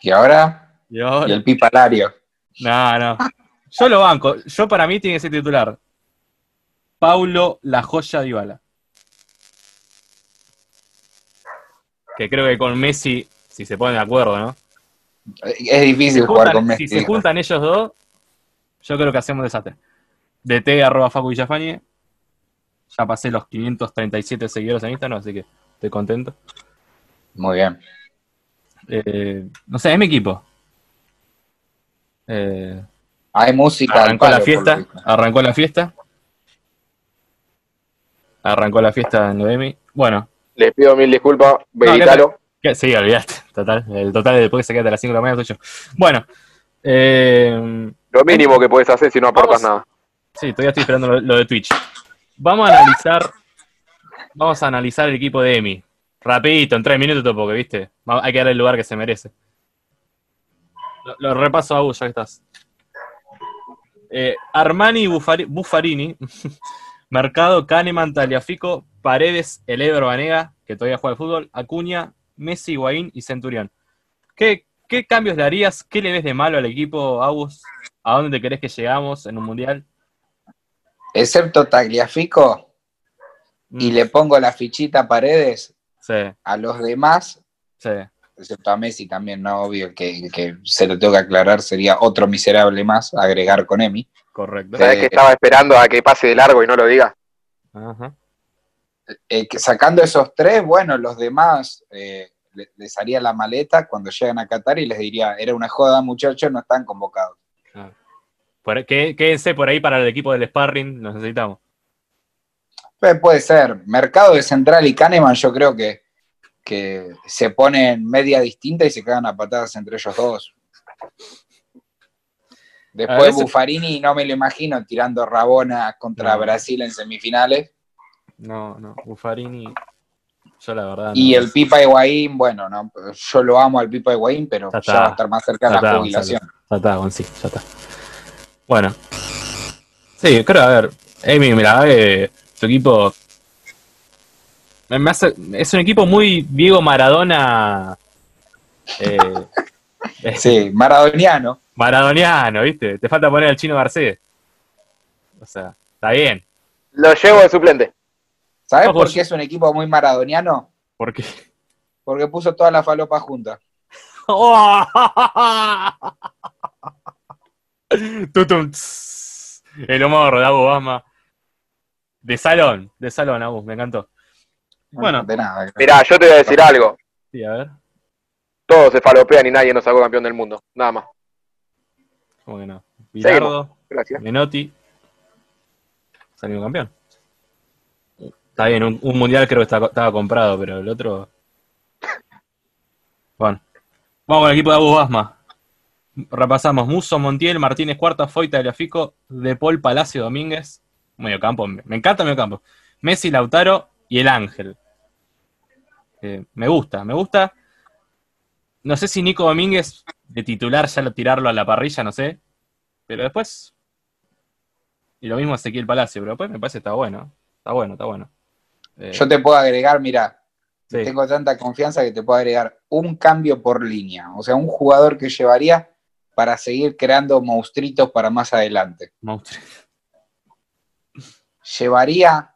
Y ahora, Y ahora, y el pipalario. No, no. Yo lo banco. Yo para mí tiene que ser titular. Paulo La Joya Dybala. Que creo que con Messi, si se ponen de acuerdo, ¿no? Es difícil Se jugar juntan- con Messi. si se juntan ellos dos, yo creo que hacemos desastre. DT arroba Facu Villafañe. Ya pasé los 537 seguidores en Instagram, así que estoy contento. Muy bien. Eh, no sé, es mi equipo. Eh, Hay música. arrancó palo, la fiesta, arrancó la fiesta. Arrancó la fiesta en Noemi. Bueno, Les pido mil disculpas, Benitalo. que- sí, olvidaste. Total, el total de después que se queda a las 5 de la mañana soy yo. Bueno, eh, Lo mínimo que puedes hacer si no aportas Vamos. nada. Sí, todavía estoy esperando lo, lo de Twitch. Vamos a analizar. Vamos a analizar el equipo de Emi. Rapidito, en tres minutos, porque viste. Hay que darle el lugar que se merece. Lo, lo repaso a vos, ya que estás. Eh, Armani Buffari- Buffarini. Mercado, Kahneman, Taliafico, Paredes, Elever Banega, que todavía juega al fútbol, Acuña, Messi, Higuaín y Centurión. ¿Qué, ¿Qué cambios le harías? ¿Qué le ves de malo al equipo, Agus? ¿A dónde te crees que llegamos en un mundial? Excepto Tagliafico, y Mm, le pongo la fichita a Paredes, Sí, a los demás, sí. Excepto a Messi también, no obvio que, que se lo tengo que aclarar, sería otro miserable más, agregar con Emi. Correcto. ¿Sabes Eh, que estaba esperando a que pase de largo y no lo diga? Ajá. Eh, que sacando esos tres, bueno, los demás eh, le- les haría la maleta cuando llegan a Qatar y les diría, era una joda muchachos, no están convocados. Por- quédense por ahí para el equipo del sparring, los necesitamos. Eh, Puede ser. Mercado de Central y Kahneman, yo creo que, que se ponen media distinta y se cagan a patadas entre ellos dos. Después veces- Buffarini no me lo imagino tirando Rabona contra No. Brasil en semifinales. No, no, Buffarini, yo la verdad. Y no. el Pipa Higuaín, bueno, no, yo lo amo al Pipa Higuaín, pero Ya va a estar más cerca de la está, jubilación. Ya está, Gonzi, ya está. Bueno. Sí, creo, a ver. Amy, mira, eh, su equipo. Me- me hace- es un equipo muy Diego Maradona. eh, Sí, maradoniano. Maradoniano, ¿viste? Te falta poner al chino Garcés. O sea, está bien. Lo llevo de suplente. ¿Sabes por yo- qué es un equipo muy maradoniano? Porque. Porque puso toda la falopa junta. El humor de Abu Bama. De salón, de salón, Abu, me encantó. Bueno. de nada. Mirá, yo te voy a decir algo. Sí, a ver. Todos se falopean y nadie nos sacó campeón del mundo. Nada más. ¿Cómo que no? Bilardo, Gracias. Menotti. Salió campeón. Está bien, un, un mundial creo que estaba, estaba comprado, pero el otro. Bueno. Vamos con el equipo de Abu Basma. Repasamos Muso, Montiel, Martínez Cuarta, Foita, Fico, De Paul, Palacio, Domínguez. Medio campo, me me encanta medio campo. Messi, Lautaro y el Ángel. Eh, me gusta, me gusta. No sé si Nico Domínguez de titular ya lo tirarlo a la parrilla, no sé. Pero después. Y lo mismo Ezequiel Palacio, pero después me parece que está bueno. Está bueno, está bueno. Eh, Yo te puedo agregar, mira, sí. tengo tanta confianza que te puedo agregar un cambio por línea. O sea, un jugador que llevaría para seguir creando monstruitos para más adelante. Monstruo. Llevaría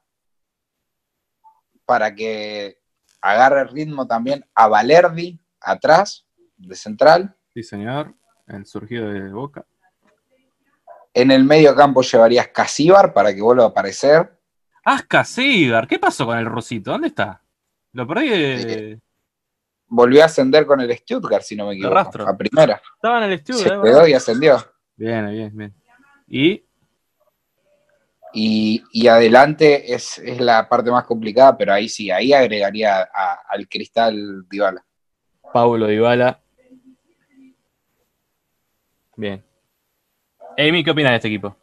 para que agarre ritmo también a Valerdi atrás, de central. Sí, señor. El surgido de Boca. En el medio campo llevarías Casíbar para que vuelva a aparecer. Aska Seagar, ¿qué pasó con el Rosito? ¿Dónde está? Lo perdí de... Volvió a ascender con el Stuttgart, si no me equivoco, rastro. a primera. Estaba en el Se estudio, quedó y ascendió. Bien, bien, bien. Y Y, y adelante es, es la parte más complicada, pero ahí sí, ahí agregaría a- al Cristal Dybala. Paulo Dybala. Bien. Amy, ¿qué opinas de este equipo?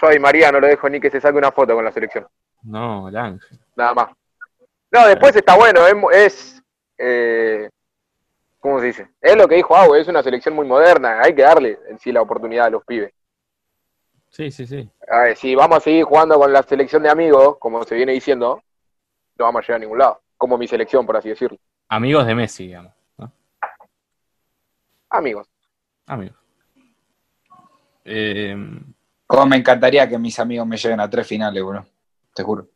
Yo y María no lo dejo ni que se saque una foto con la selección. No, el Ángel. Nada más. No, después está bueno. Es, eh, ¿cómo se dice? Es lo que dijo Agu, es una selección muy moderna. Hay que darle en sí la oportunidad a los pibes. Sí, sí, sí. A ver, si vamos a seguir jugando con la selección de amigos, como se viene diciendo, no vamos a llegar a ningún lado. Como mi selección, por así decirlo. Amigos de Messi, digamos. ¿no? Amigos. Amigos. Eh, Como me encantaría que mis amigos me lleven a tres finales, bro. Te juro.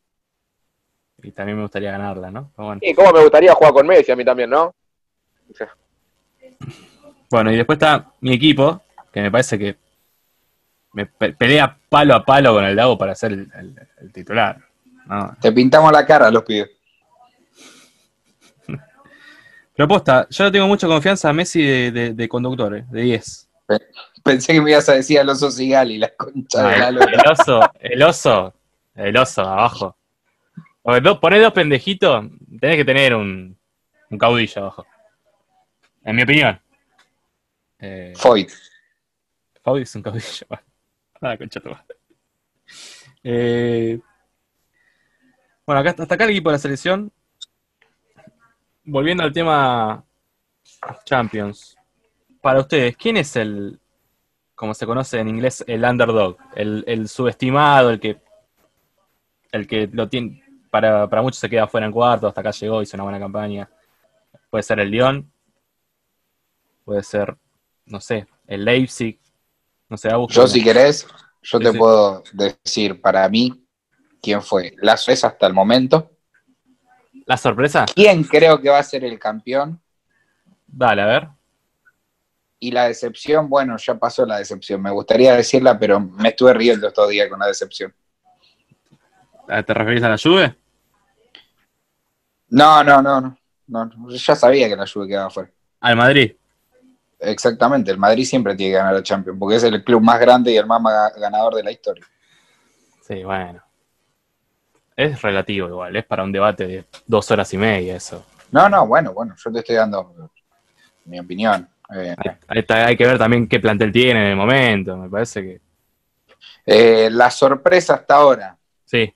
y también me gustaría ganarla, ¿no? Bueno. Y como me gustaría jugar con Messi a mí también, ¿no? O sea, Bueno, y después está mi equipo, que me parece que me pe- pelea palo a palo con el Dago para ser el, el- el titular. ¿no? Te pintamos la cara los pibes. Pero posta, yo le tengo mucha confianza a Messi de, de- de conductor, eh, de 10. Pensé que me ibas a decir al oso Sigali, la concha de la el, oso, el oso, el oso abajo. Porque do- ponés dos pendejitos, tenés que tener un, un caudillo abajo. En mi opinión. Eh, Foyt. Faudi es un caudillo. Ah, concha. Eh, bueno, hasta acá el equipo de la selección. Volviendo al tema Champions. Para ustedes, ¿quién es el, como se conoce en inglés, el underdog? El, el subestimado, el que, el que lo tiene, para, para muchos se queda fuera en cuarto, hasta acá llegó, hizo una buena campaña. Puede ser el Lyon, puede ser, no sé, el Leipzig, no sé, Agus, Yo, si querés, yo te sí. puedo decir para mí quién fue la sorpresa hasta el momento. la sorpresa, ¿Quién creo que va a ser el campeón? dale, a ver. Y la decepción, bueno, ya pasó la decepción. Me gustaría decirla, pero me estuve riendo estos días con la decepción. Ah, ¿Te referís a la Juve? No, no, no, no. no. Yo ya sabía que la Juve quedaba fuera. Al Madrid. Exactamente, el Madrid siempre tiene que ganar la Champions, porque es el club más grande y el más ganador de la historia. Sí, bueno. es relativo igual, es para un debate de dos horas y media eso. No, no, bueno, bueno, yo te estoy dando mi opinión. Eh, Hay, que ver también qué plantel tiene en el momento, me parece que eh, la sorpresa hasta ahora, sí.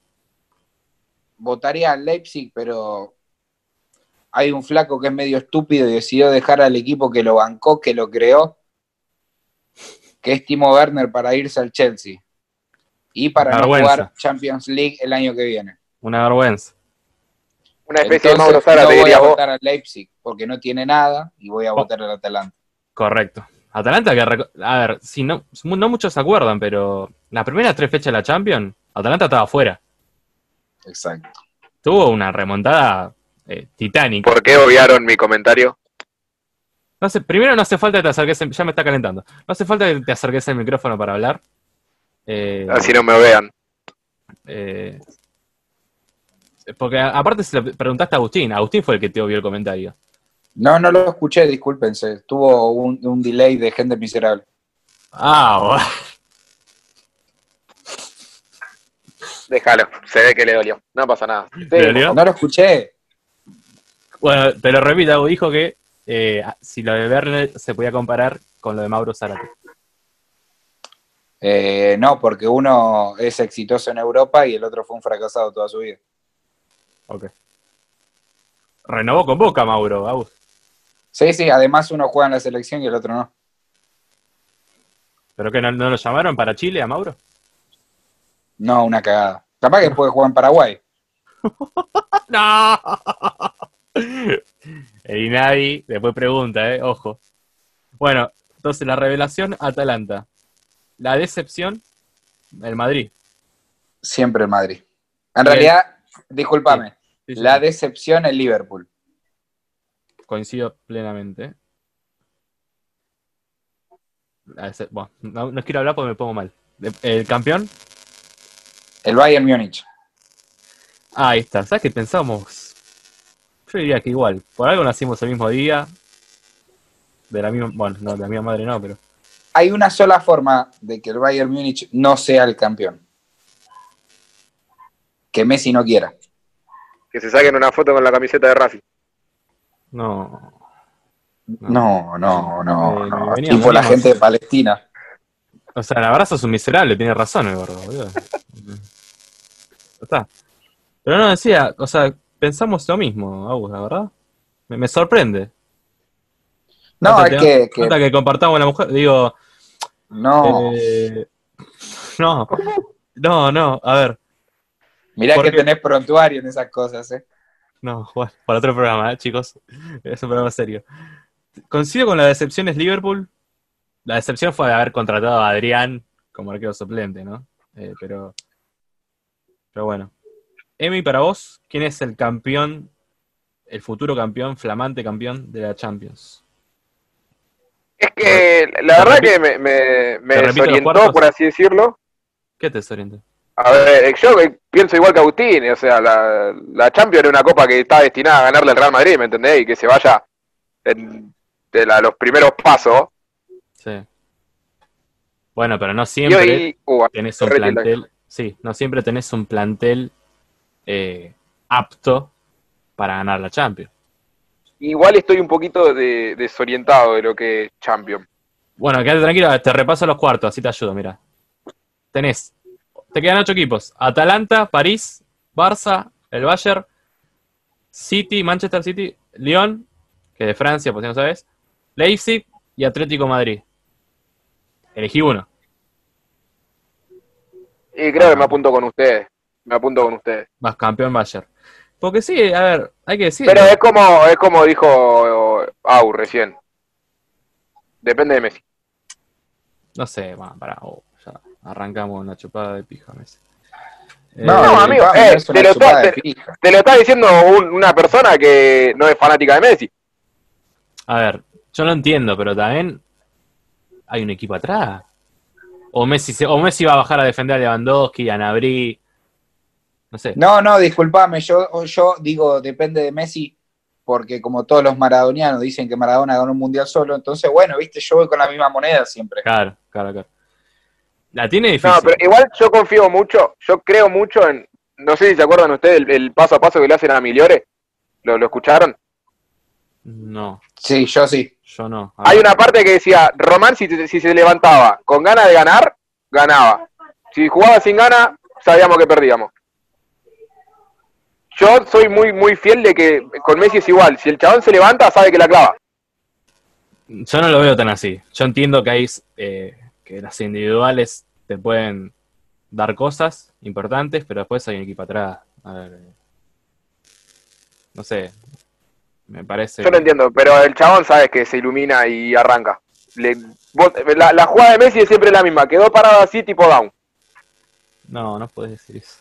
votaría al Leipzig, pero hay un flaco que es medio estúpido y decidió dejar al equipo que lo bancó, que lo creó, que es Timo Werner para irse al Chelsea y para no Vergüenza. jugar Champions League el año que viene. Una vergüenza. Una especie de Mauro Sara, no te voy diría a vos. votar al Leipzig porque no tiene nada y voy a Oh. votar al Atalanta. Correcto. Atalanta, que a ver, si no, no muchos se acuerdan, pero las primeras tres fechas de la Champions, Atalanta estaba fuera. Exacto. Tuvo una remontada eh, titánica. ¿Por qué obviaron mi comentario? No sé, primero no hace falta que te acerques, ya me está calentando. No hace falta que te acerques al micrófono para hablar. Eh, Así no me vean. eh, porque a- aparte se lo preguntaste a Agustín, Agustín fue el que te obvió el comentario. No, no lo escuché, discúlpense. Tuvo un, un delay de gente miserable. Ah, bueno. Déjalo, se ve que le dolió. No pasa nada. ¿Le dolió? No lo escuché. Bueno, te lo repito, dijo que eh, si lo de Werner se podía comparar con lo de Mauro Zárate. Eh, no, porque uno es exitoso en Europa y el otro fue un fracasado toda su vida. Ok. Renovó con Boca, Mauro, Agus. Sí, sí, además uno juega en la selección y el otro no. ¿Pero que no, no lo llamaron para Chile a Mauro? No, una cagada. Capaz que puede jugar en Paraguay. ¡No! El Inadi después pregunta, ¿eh? Ojo. Bueno, entonces la revelación, Atalanta. La decepción, el Madrid. Siempre en Madrid. En Bien. realidad, discúlpame, Sí, sí, la sí. decepción en Liverpool. Coincido plenamente. Bueno, no, no quiero hablar porque me pongo mal. ¿El campeón? El Bayern Múnich. Ah, ahí está. ¿Sabes qué pensamos? Yo diría que igual. Por algo nacimos el mismo día. De la misma. Bueno, no, de la misma madre no, pero. Hay una sola forma de que el Bayern Múnich no sea el campeón. Que Messi no quiera. Que se saquen una foto con la camiseta de Racing. No. No, no, no, Eh, no. venía- Tipo la veníamos- gente de Palestina. O sea, la verdad sos un miserable, tiene razón el gordo, boludo. Está. Pero no decía, o sea, pensamos lo mismo, Agus, la verdad. Me, me sorprende. No, es que, que- compartamos la mujer. Digo, no. eh, no, no, no, a ver, Mirá que tenés prontuario en esas cosas, ¿eh? no, bueno, para otro programa, ¿eh, chicos. Es un programa serio. Coincido con la decepción es Liverpool. La decepción fue de haber contratado a Adrián como arquero suplente, ¿no? Eh, pero, pero bueno. Emi, para vos, ¿quién es el campeón, el futuro campeón, flamante campeón de la Champions? Es que la verdad repito- que me, me, me desorientó, por así decirlo. ¿Qué te desorienta? A ver, yo pienso igual que Agustín, o sea, la, la Champions era una copa que está destinada a ganarle al Real Madrid, ¿me entendés? Y que se vaya en de la- los primeros pasos. Sí. Bueno, pero no siempre hoy, uh, tenés un plantel. Sí, no siempre tenés un plantel eh, apto para ganar la Champions. igual estoy un poquito de- desorientado de lo que es Champions. Bueno, quédate tranquilo, te repaso los cuartos, así te ayudo, mira. Tenés, te quedan ocho equipos. Atalanta, París, Barça, el Bayern, City, Manchester City, Lyon, que es de Francia, por si no sabes, Leipzig y Atlético Madrid. Elegí uno. Y creo que me apunto con ustedes. Me apunto con ustedes. Más campeón Bayern. Porque sí, a ver, hay que decir. Pero es como, es como dijo Au recién. Depende de Messi. No sé, bueno, pará, oh, ya arrancamos una chupada de pija, Messi. Eh, No, amigo, eh, te lo chupada está- de pija. Te lo está diciendo un- una persona que no es fanática de Messi. A ver, yo no entiendo, pero también hay un equipo atrás. O Messi, se- o Messi va a bajar a defender a Lewandowski, a Nabri. No sé. No, no, disculpame, yo, yo digo, depende de Messi, porque como todos los maradonianos dicen que Maradona ganó un mundial solo, entonces bueno, viste, yo voy con la misma moneda siempre. Claro, claro, claro. La tiene difícil. No, pero igual yo confío mucho, yo creo mucho en no sé si se acuerdan ustedes el, el paso a paso que le hacen a Miliore. ¿Lo, lo escucharon? No, Sí, yo sí. yo no. Hay una parte que decía, Román si, si se levantaba con ganas de ganar, ganaba. Si jugaba sin ganas, sabíamos que perdíamos. Yo soy muy muy fiel de que con Messi es igual. Si el chabón se levanta, sabe que la clava. Yo no lo veo tan así. Yo entiendo que hay eh, que las individuales te pueden dar cosas importantes, pero después hay un equipo atrás. A ver, eh, no sé. Me parece. Yo lo entiendo, pero el chabón sabe que se ilumina y arranca. Le- vos- la, la jugada de Messi es siempre la misma. Quedó parado así tipo down. No, no puedes decir eso.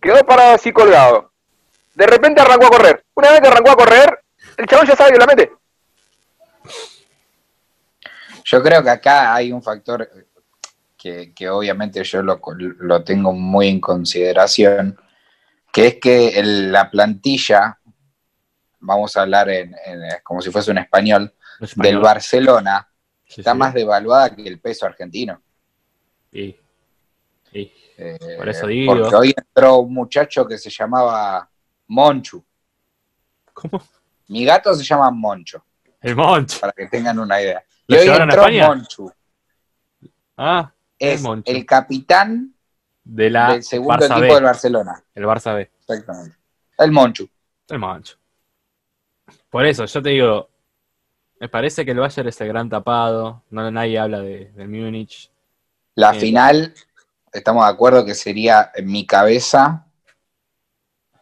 Quedó parado así colgado. De repente arrancó a correr. Una vez que arrancó a correr, el chabón ya sabe que la mete. Yo creo que acá hay un factor que, que obviamente yo lo, lo tengo muy en consideración, que es que el- la plantilla, vamos a hablar en, en- como si fuese un español, del. Barcelona, Sí, está sí. más devaluada que el peso argentino. Y- Eh, Por eso digo. Porque hoy entró un muchacho que se llamaba Monchu. ¿Cómo? Mi gato se llama Moncho, El Moncho. para que tengan una idea. Y ¿Lo hoy a entró? Monchu. Ah, Es El Monchu. el capitán de la del segundo Barça equipo B. del Barcelona. El Barça B. Exactamente. El Monchu. El Moncho. Por eso, yo te digo, me parece que el Bayern es el gran tapado. No, nadie habla de, del Múnich. La Bien. final, estamos de acuerdo que sería en mi cabeza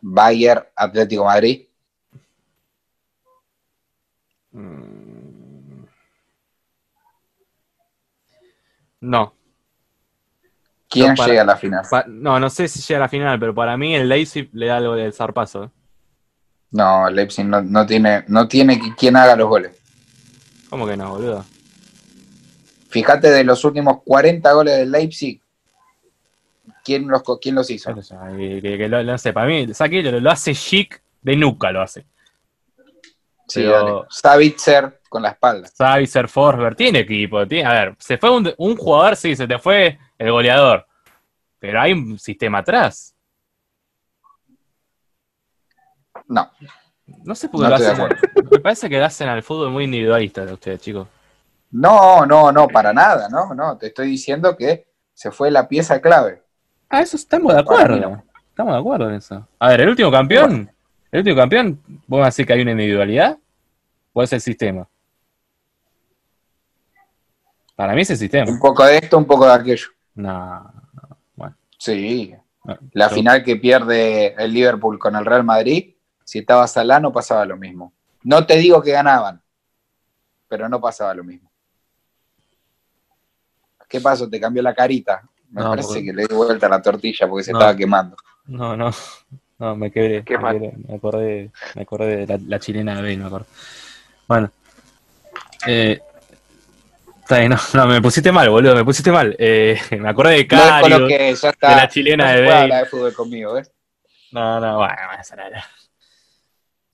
Bayern Atlético Madrid. Mm. No, ¿Quién para- llega a la final? Pa- no, no sé si llega a la final, pero para mí el Leipzig le da algo del zarpazo. ¿eh? No, Leipzig no, no tiene, no tiene qui- quien haga los goles. ¿Cómo que no, boludo? Fíjate de los últimos 40 goles del Leipzig, ¿quién los, quién los hizo? Que- lo- no sé, para mí, Saki lo, lo hace chic de nuca, lo hace. Sí, pero- dale. Savitzer con la espalda. Savitzer, Forsberg, tiene equipo. Tiene, a ver, se fue un, un jugador, sí, se te fue el goleador. Pero hay un sistema atrás. No, No sé por qué No lo hacen. Me parece que lo hacen al fútbol muy individualista de ustedes, chicos. no, no, no, para nada, no, no. Te estoy diciendo que se fue la pieza clave. Ah, eso estamos de acuerdo. Estamos de acuerdo en eso. A ver, el último campeón. El último campeón, ¿vos vas a decir que hay una individualidad? ¿O es el sistema? Para mí es el sistema. Un poco de esto, un poco de aquello. No, bueno. Sí. La Yo- final que pierde el Liverpool con el Real Madrid, si estaba Salah no pasaba lo mismo. No te digo que ganaban, pero no pasaba lo mismo. ¿Qué pasó? ¿Te cambió la carita? Me No, parece porque- que le di vuelta a la tortilla porque se No. estaba quemando. No, no, no, me quebré. Qué me, quebré, me acordé, me acordé de la, la chilena de Bale, me acuerdo. Bueno. Eh, está bien, no, no, me pusiste mal, boludo, me pusiste mal. Eh, me acordé de Cario, ya está. de la chilena No de Bale. de fútbol conmigo, ¿ves? No, no, bueno, esa no era.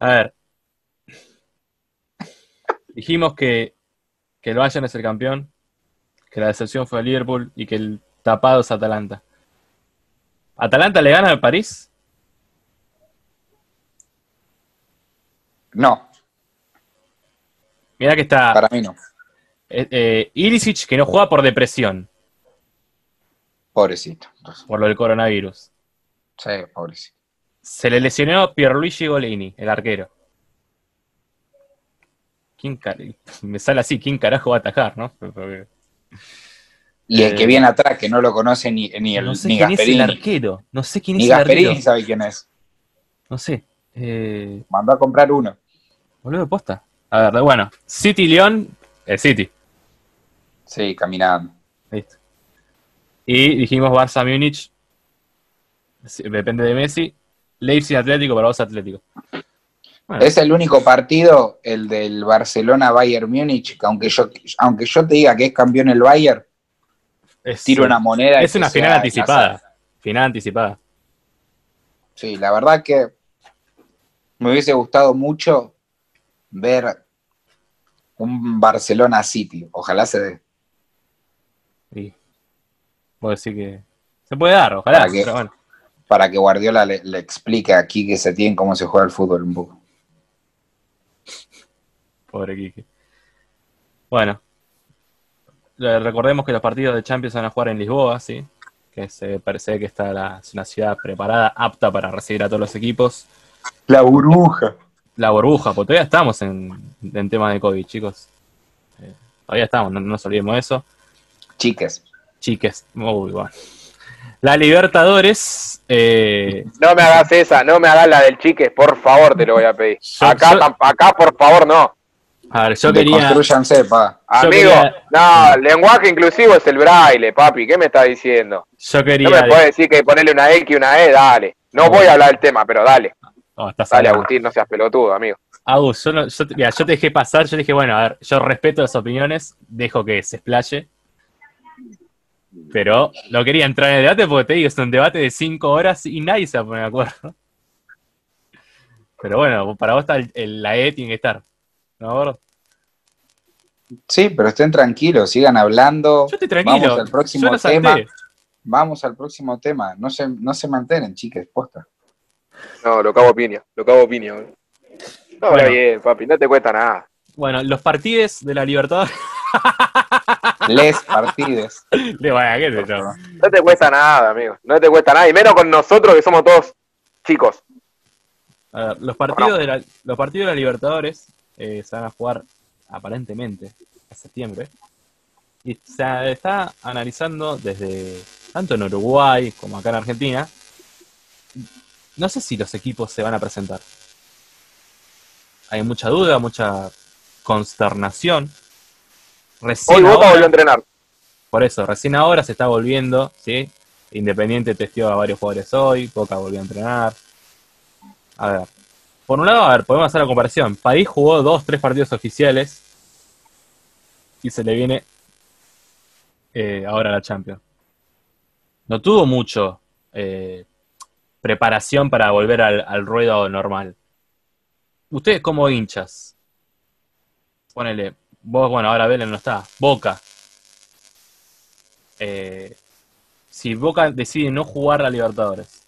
A ver. Dijimos que, que el Bayern es el campeón, que la decepción fue el Liverpool y que el tapado es Atalanta. ¿Atalanta le gana al París? No, Mira que está para mí no. eh, eh, Ilicic que no juega por depresión, Pobrecito. por lo del coronavirus. Sí, pobrecito. Se le lesionó Pierluigi Golini, el arquero. ¿Quién Me sale así, ¿quién carajo va a atajar, no? Y el Eh, que viene atrás, que no lo conoce ni, ni, el, no sé ni quién es el arquero. No sé quién Ni es el Gasperini arquero. sabe quién es. No sé. Eh, Mandó a comprar uno. boludo de posta. A ver, bueno. City León, el City. Sí, caminando. Listo. Y dijimos Barça Múnich. Depende de Messi. Leipzig Atlético para vos Atlético. Bueno, Es el único partido, el del Barcelona-Bayern Múnich, que aunque yo, aunque yo te diga que es campeón el Bayern, es, tiro una moneda. es una final anticipada. Final anticipada. Sí, la verdad que me hubiese gustado mucho ver un Barcelona City. Ojalá se dé. Y puedo decir que se puede dar, ojalá. ¿Para qué? Pero bueno. para que Guardiola le, le explique aquí que se tiene cómo se juega el fútbol un poco. Pobre Quique. Bueno, recordemos que los partidos de Champions van a jugar en Lisboa, ¿sí? Que se parece que está la, es una ciudad preparada, apta para recibir a todos los equipos. La burbuja. La burbuja, porque todavía estamos en, en tema de COVID, chicos. Eh, todavía estamos, no, no nos olvidemos de eso. Chiques. Chiques, muy bueno. La Libertadores, eh, No me hagas esa, no me hagas la del chiques, por favor, te lo voy a pedir. Yo- Acá, yo- acá por favor, no. A ver, yo quería, Deconstruyanse, pa. Yo Amigo, quería- no, el lenguaje inclusivo es el braille, papi. ¿Qué me estás diciendo? yo No quería, me puedes decir que ponerle una X y una E, dale. No voy a hablar del tema, pero dale. Oh, estás Dale, hablando. Agustín, no seas pelotudo, amigo. Agus, yo, no- yo mira, yo te dejé pasar, yo dije, bueno, a ver, yo respeto las opiniones, dejo que se explaye. Pero no quería entrar en el debate porque te digo, es un debate de cinco horas y nadie se va a poner de acuerdo. Pero bueno, para vos está el- el- la E tiene que estar. ¿No, gordo? Sí, pero estén tranquilos, sigan hablando. Yo estoy tranquilo. Vamos al próximo yo tema. Vamos al próximo tema. No se, no se mantienen, chiques, posta. No, lo cago piña, lo cago piña. No, Bueno. está bien, papi, no te cuesta nada. Bueno, los partidos de la Libertad. Les partides. Vaya, qué. No te cuesta nada, amigo. No te cuesta nada. Y menos con nosotros que somos todos chicos. A ver, los partidos de la, los partidos de la Libertadores eh, se van a jugar aparentemente en septiembre. Y se está analizando desde tanto en Uruguay como acá en Argentina. No sé si los equipos se van a presentar. Hay mucha duda, mucha consternación. Recién Hoy Boca volvió a entrenar. por eso, recién ahora se está volviendo, ¿sí? Independiente testió a varios jugadores hoy, Boca volvió a entrenar. A ver, por un lado, a ver, podemos hacer la comparación. París jugó dos, tres partidos oficiales y se le viene eh, ahora la Champions. No tuvo mucho eh, preparación para volver al, al ruedo normal. Ustedes como hinchas, ponele, vos, bueno, ahora Vélez no está, Boca, eh, si Boca decide no jugar la Libertadores,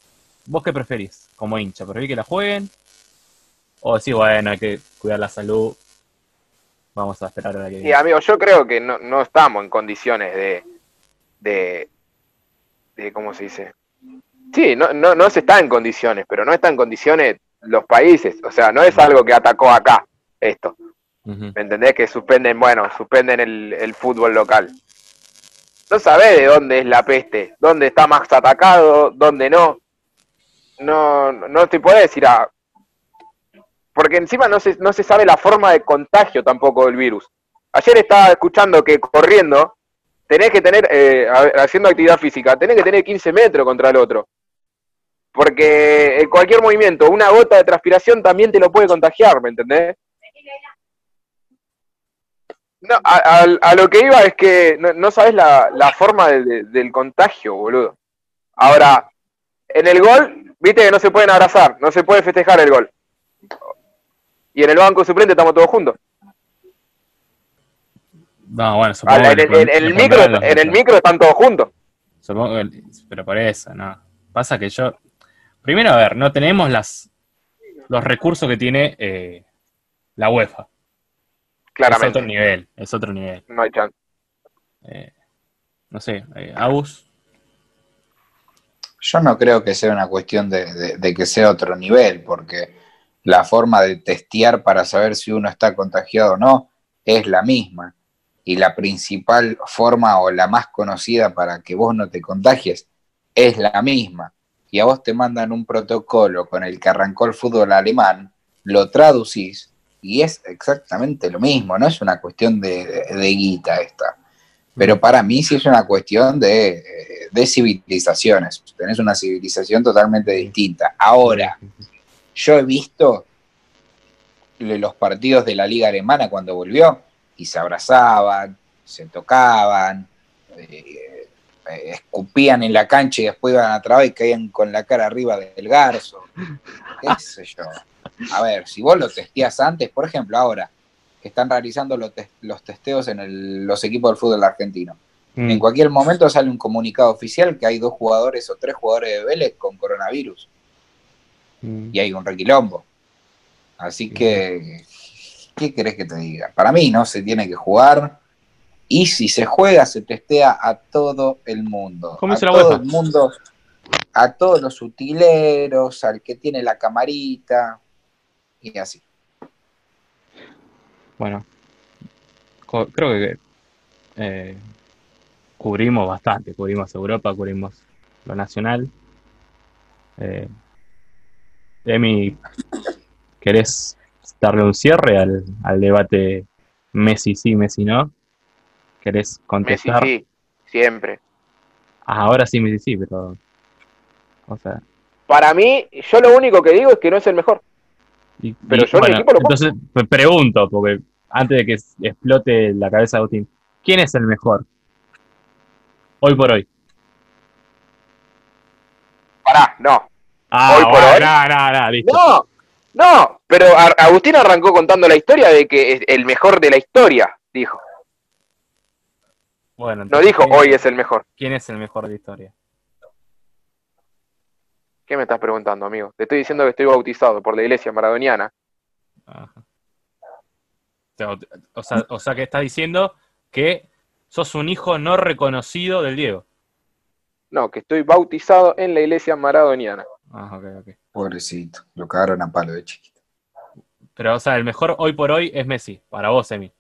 ¿vos qué preferís como hincha? ¿Preferís que la jueguen? ¿O decís, bueno, hay que cuidar la salud? Vamos a esperar a la que viene. amigo, yo creo que no, no estamos en condiciones de, de, de, ¿cómo se dice? Sí, no, no, no se está en condiciones, pero no está en condiciones los países. O sea, no es algo que atacó acá, esto. ¿Me entendés? Que suspenden, bueno, suspenden el, el fútbol local. No sabés de dónde es la peste, dónde está más atacado, dónde no. No, no te puedes decir a... Porque encima no se, no se sabe la forma de contagio tampoco del virus. Ayer estaba escuchando que corriendo tenés que tener, eh, haciendo actividad física, tenés que tener 15 metros contra el otro. Porque en cualquier movimiento, una gota de transpiración también te lo puede contagiar, ¿me entendés? No, a, a- lo que iba es que no, sabes la, la forma de- de- del contagio, boludo. Ahora, en el gol, viste que no se pueden abrazar, no se puede festejar el gol. Y en el banco suplente estamos todos juntos. No, bueno, Ah, supongo en, que en el micro, en el micro están todos juntos. Supongo que- pero por eso, no. Pasa que yo. Primero, a ver, no tenemos las los recursos que tiene eh, la UEFA. Es otro Claramente. nivel, es otro nivel. No hay chance. Eh, no sé, eh, Agus. Yo no creo que sea una cuestión de, de- de que sea otro nivel, porque la forma de testear para saber si uno está contagiado o no es la misma. Y la principal forma o la más conocida para que vos no te contagies es la misma. Y a vos te mandan un protocolo con el que arrancó el fútbol alemán, lo traducís y es exactamente lo mismo, no es una cuestión de, de- de guita esta. Pero para mí sí es una cuestión de, de civilizaciones. Tenés una civilización totalmente distinta. Ahora, yo he visto los partidos de la liga alemana cuando volvió y se abrazaban, se tocaban, eh, eh, escupían en la cancha y después iban atrás y caían con la cara arriba del garzo. ¿Qué sé yo? A ver, si vos lo testeás antes, por ejemplo, ahora que están realizando los, tes- los testeos en el- los equipos del fútbol argentino, Mm. En cualquier momento sale un comunicado oficial que hay dos jugadores o tres jugadores de Vélez con coronavirus Mm. y hay un requilombo. Así que, ¿qué querés que te diga? Para mí no se tiene que jugar y si se juega se testea a todo el mundo. ¿Cómo a la todo UEFA? el mundo, a todos los utileros, al que tiene la camarita y así. Bueno, creo que eh, cubrimos bastante, cubrimos Europa, cubrimos lo nacional. Eh, Emi, ¿querés darle un cierre al, al debate Messi sí, Messi no? ¿Querés Messi contestar? sí, siempre. Ah, ahora sí, Messi sí, pero... O sea... Para mí, yo lo único que digo es que no es el mejor. y- Pero y, yo en equipo lo pongo. entonces me pregunto, porque antes de que explote la cabeza de Agustín, ¿quién es el mejor? Hoy por hoy. Pará, no. Ah, Hoy por bueno, hoy. no, no, no, listo. No, no. Pero Agustín arrancó contando la historia de que es el mejor de la historia, dijo. Bueno, No dijo ¿quién- hoy es el mejor. ¿Quién es el mejor de la historia? ¿Qué me estás preguntando, amigo? Te estoy diciendo que estoy bautizado por la iglesia maradoniana. Ajá. O sea, o sea, o sea que estás diciendo que sos un hijo no reconocido del Diego. No, que estoy bautizado en la iglesia maradoniana. Ah, ok, ok. Pobrecito, lo cagaron a palo de chiquito. Pero, o sea, el mejor hoy por hoy es Messi, para vos, Emi.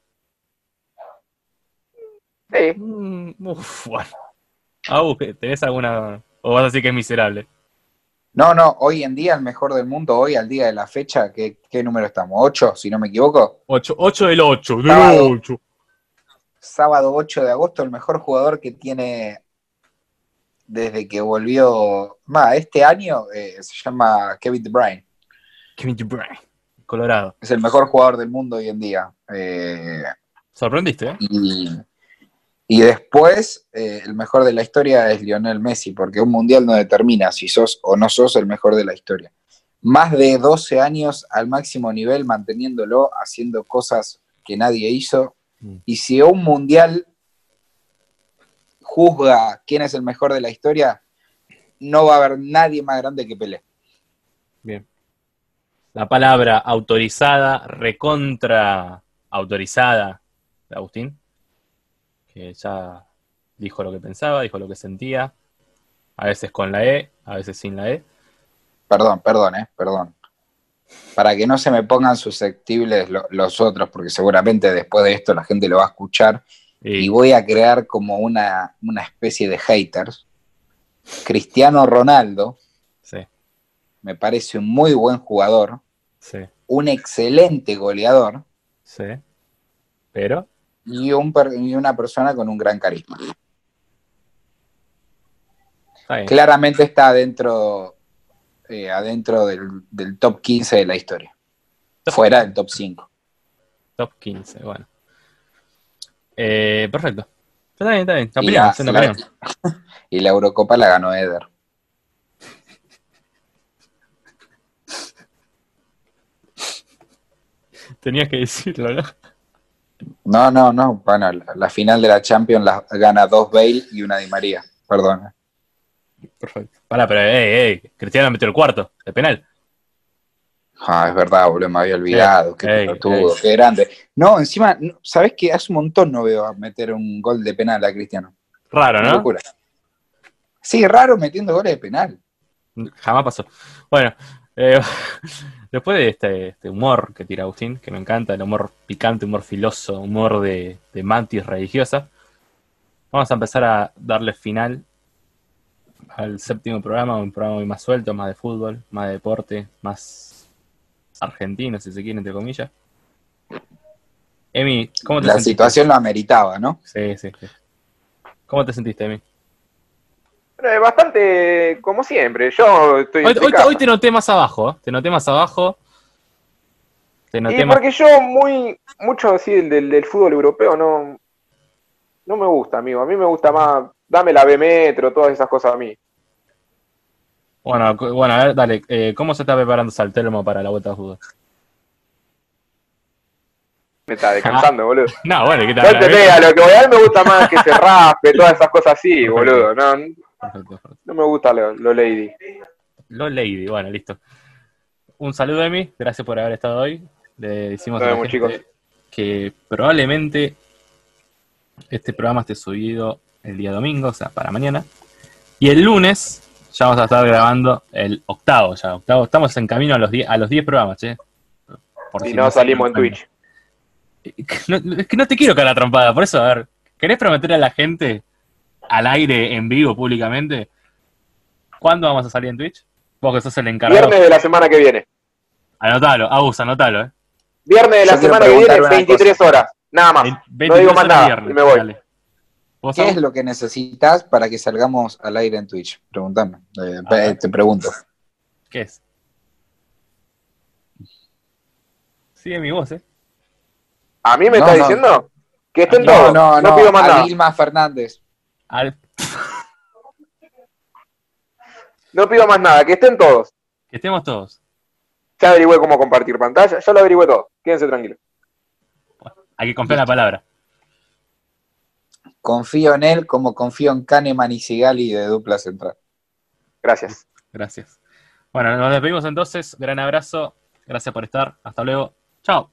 Sí, Mm, uf, bueno. ¿qué- ¿tenés alguna...? ¿O vas a decir que es miserable? No, no, hoy en día el mejor del mundo, hoy al día de la fecha, ¿qué, qué número estamos? ¿Ocho, si no me equivoco? 8, 8 del 8, del Sábado. 8. Sábado 8 de agosto, el mejor jugador que tiene desde que volvió, más, este año eh, se llama Kevin De Bruyne. Kevin De Bruyne, Colorado. Es el mejor jugador del mundo hoy en día. Eh, Sorprendiste, ¿eh? y, y después, eh, el mejor de la historia es Lionel Messi, porque un mundial no determina si sos o no sos el mejor de la historia. Más de 12 años al máximo nivel, manteniéndolo, haciendo cosas que nadie hizo. Mm. Y si un mundial juzga quién es el mejor de la historia, no va a haber nadie más grande que Pelé. Bien. La palabra autorizada, recontra autorizada de Agustín, que ya dijo lo que pensaba, dijo lo que sentía, a veces con la E, a veces sin la E. Perdón, perdón, eh, perdón. Para que no se me pongan susceptibles lo- los otros, porque seguramente después de esto la gente lo va a escuchar Y, y voy a crear como una, una especie de haters. Cristiano Ronaldo sí, me parece un muy buen jugador, sí, un excelente goleador sí. Pero, y, un y una persona con un gran carisma. Claramente está adentro, eh, adentro del, del top 15 de la historia, fuera del top 5. Top 15, bueno. Eh, perfecto. Está bien, está bien. Y Opinión, la, haciendo la- opinión. y la Eurocopa la ganó Eder. Tenías que decirlo, ¿no? No, no, no. Bueno, la, la final de la Champions la gana dos Bale y una Di María. Perdón. Perfecto. Pará, pero, ey, ey, Cristiano metió el cuarto, de penal. Ah, es verdad, boludo, me había olvidado. Qué Ey, pelotudo, ey. qué grande. No, encima, no, ¿sabés qué? Hace un montón no veo a meter un gol de penal a Cristiano. Raro, ¿no? locura. Sí, raro metiendo goles de penal. Jamás pasó. Bueno, eh, después de este, este humor que tira Agustín, que me encanta, el humor picante, humor filoso, humor de, de mantis religiosa, vamos a empezar a darle final al séptimo programa, un programa muy más suelto, más de fútbol, más de deporte, más argentino, si se quiere, entre comillas. Emi, ¿cómo te La sentiste? situación lo ameritaba, ¿no? Sí, sí, sí. ¿Cómo te sentiste, Emi? Eh, bastante como siempre. Yo estoy. Hoy, hoy- hoy te noté más abajo, ¿eh? te noté más abajo. Te noté Y más porque yo muy, mucho así del, del, del fútbol europeo no, no me gusta, amigo. A mí me gusta más, dame la B metro, todas esas cosas a mí. Bueno, bueno, a ver, dale, eh, ¿cómo se está preparando Saltelmo para la vuelta de fútbol? Me está descansando, boludo. No, bueno, ¿qué No entendés, a lo que voy a mí me gusta más que se raspe, todas esas cosas así, boludo. No, no me gusta lo, lo lady. Lo Lady, bueno, listo. Un saludo, Emi. Gracias por haber estado hoy. Le decimos a Nos la vemos, gente chicos. que probablemente este programa esté subido el día domingo, o sea, para mañana. Y el lunes ya vamos a estar grabando el octavo, ya, octavo. Estamos en camino a los 10 a los 10 programas, che. Por Si si no salimos en. Twitch. No, es que no te quiero caer la trompada, por eso, a ver, ¿querés prometer a la gente al aire, en vivo, públicamente? ¿Cuándo vamos a salir en Twitch? Vos que sos el encargado. Viernes de la semana que viene. Anotalo, Agus, anotalo, eh. Viernes de la Yo semana que viene, una 23 horas. Nada más. Ve- No digo 23 más nada. viernes, y me voy. dale. ¿Vos, ¿Qué es lo que necesitas para que salgamos al aire en Twitch? Pregúntame. Eh, te pregunto. ¿Qué es? Sigue mi voz, eh. A mí me No, está no. diciendo que estén No, todos. no, No, no. pido más a nada. Vilma Fernández. Al- No pido más nada. Que estén todos. Que estemos todos. Ya averigüé cómo compartir pantalla. Ya lo averigüé todo. Quédense tranquilos. Hay que confiar en la palabra. Confío en él como confío en Kahneman y Sigali de dupla central. Gracias. Gracias. Bueno, nos despedimos entonces. Gran abrazo. Gracias por estar. Hasta luego. Chao.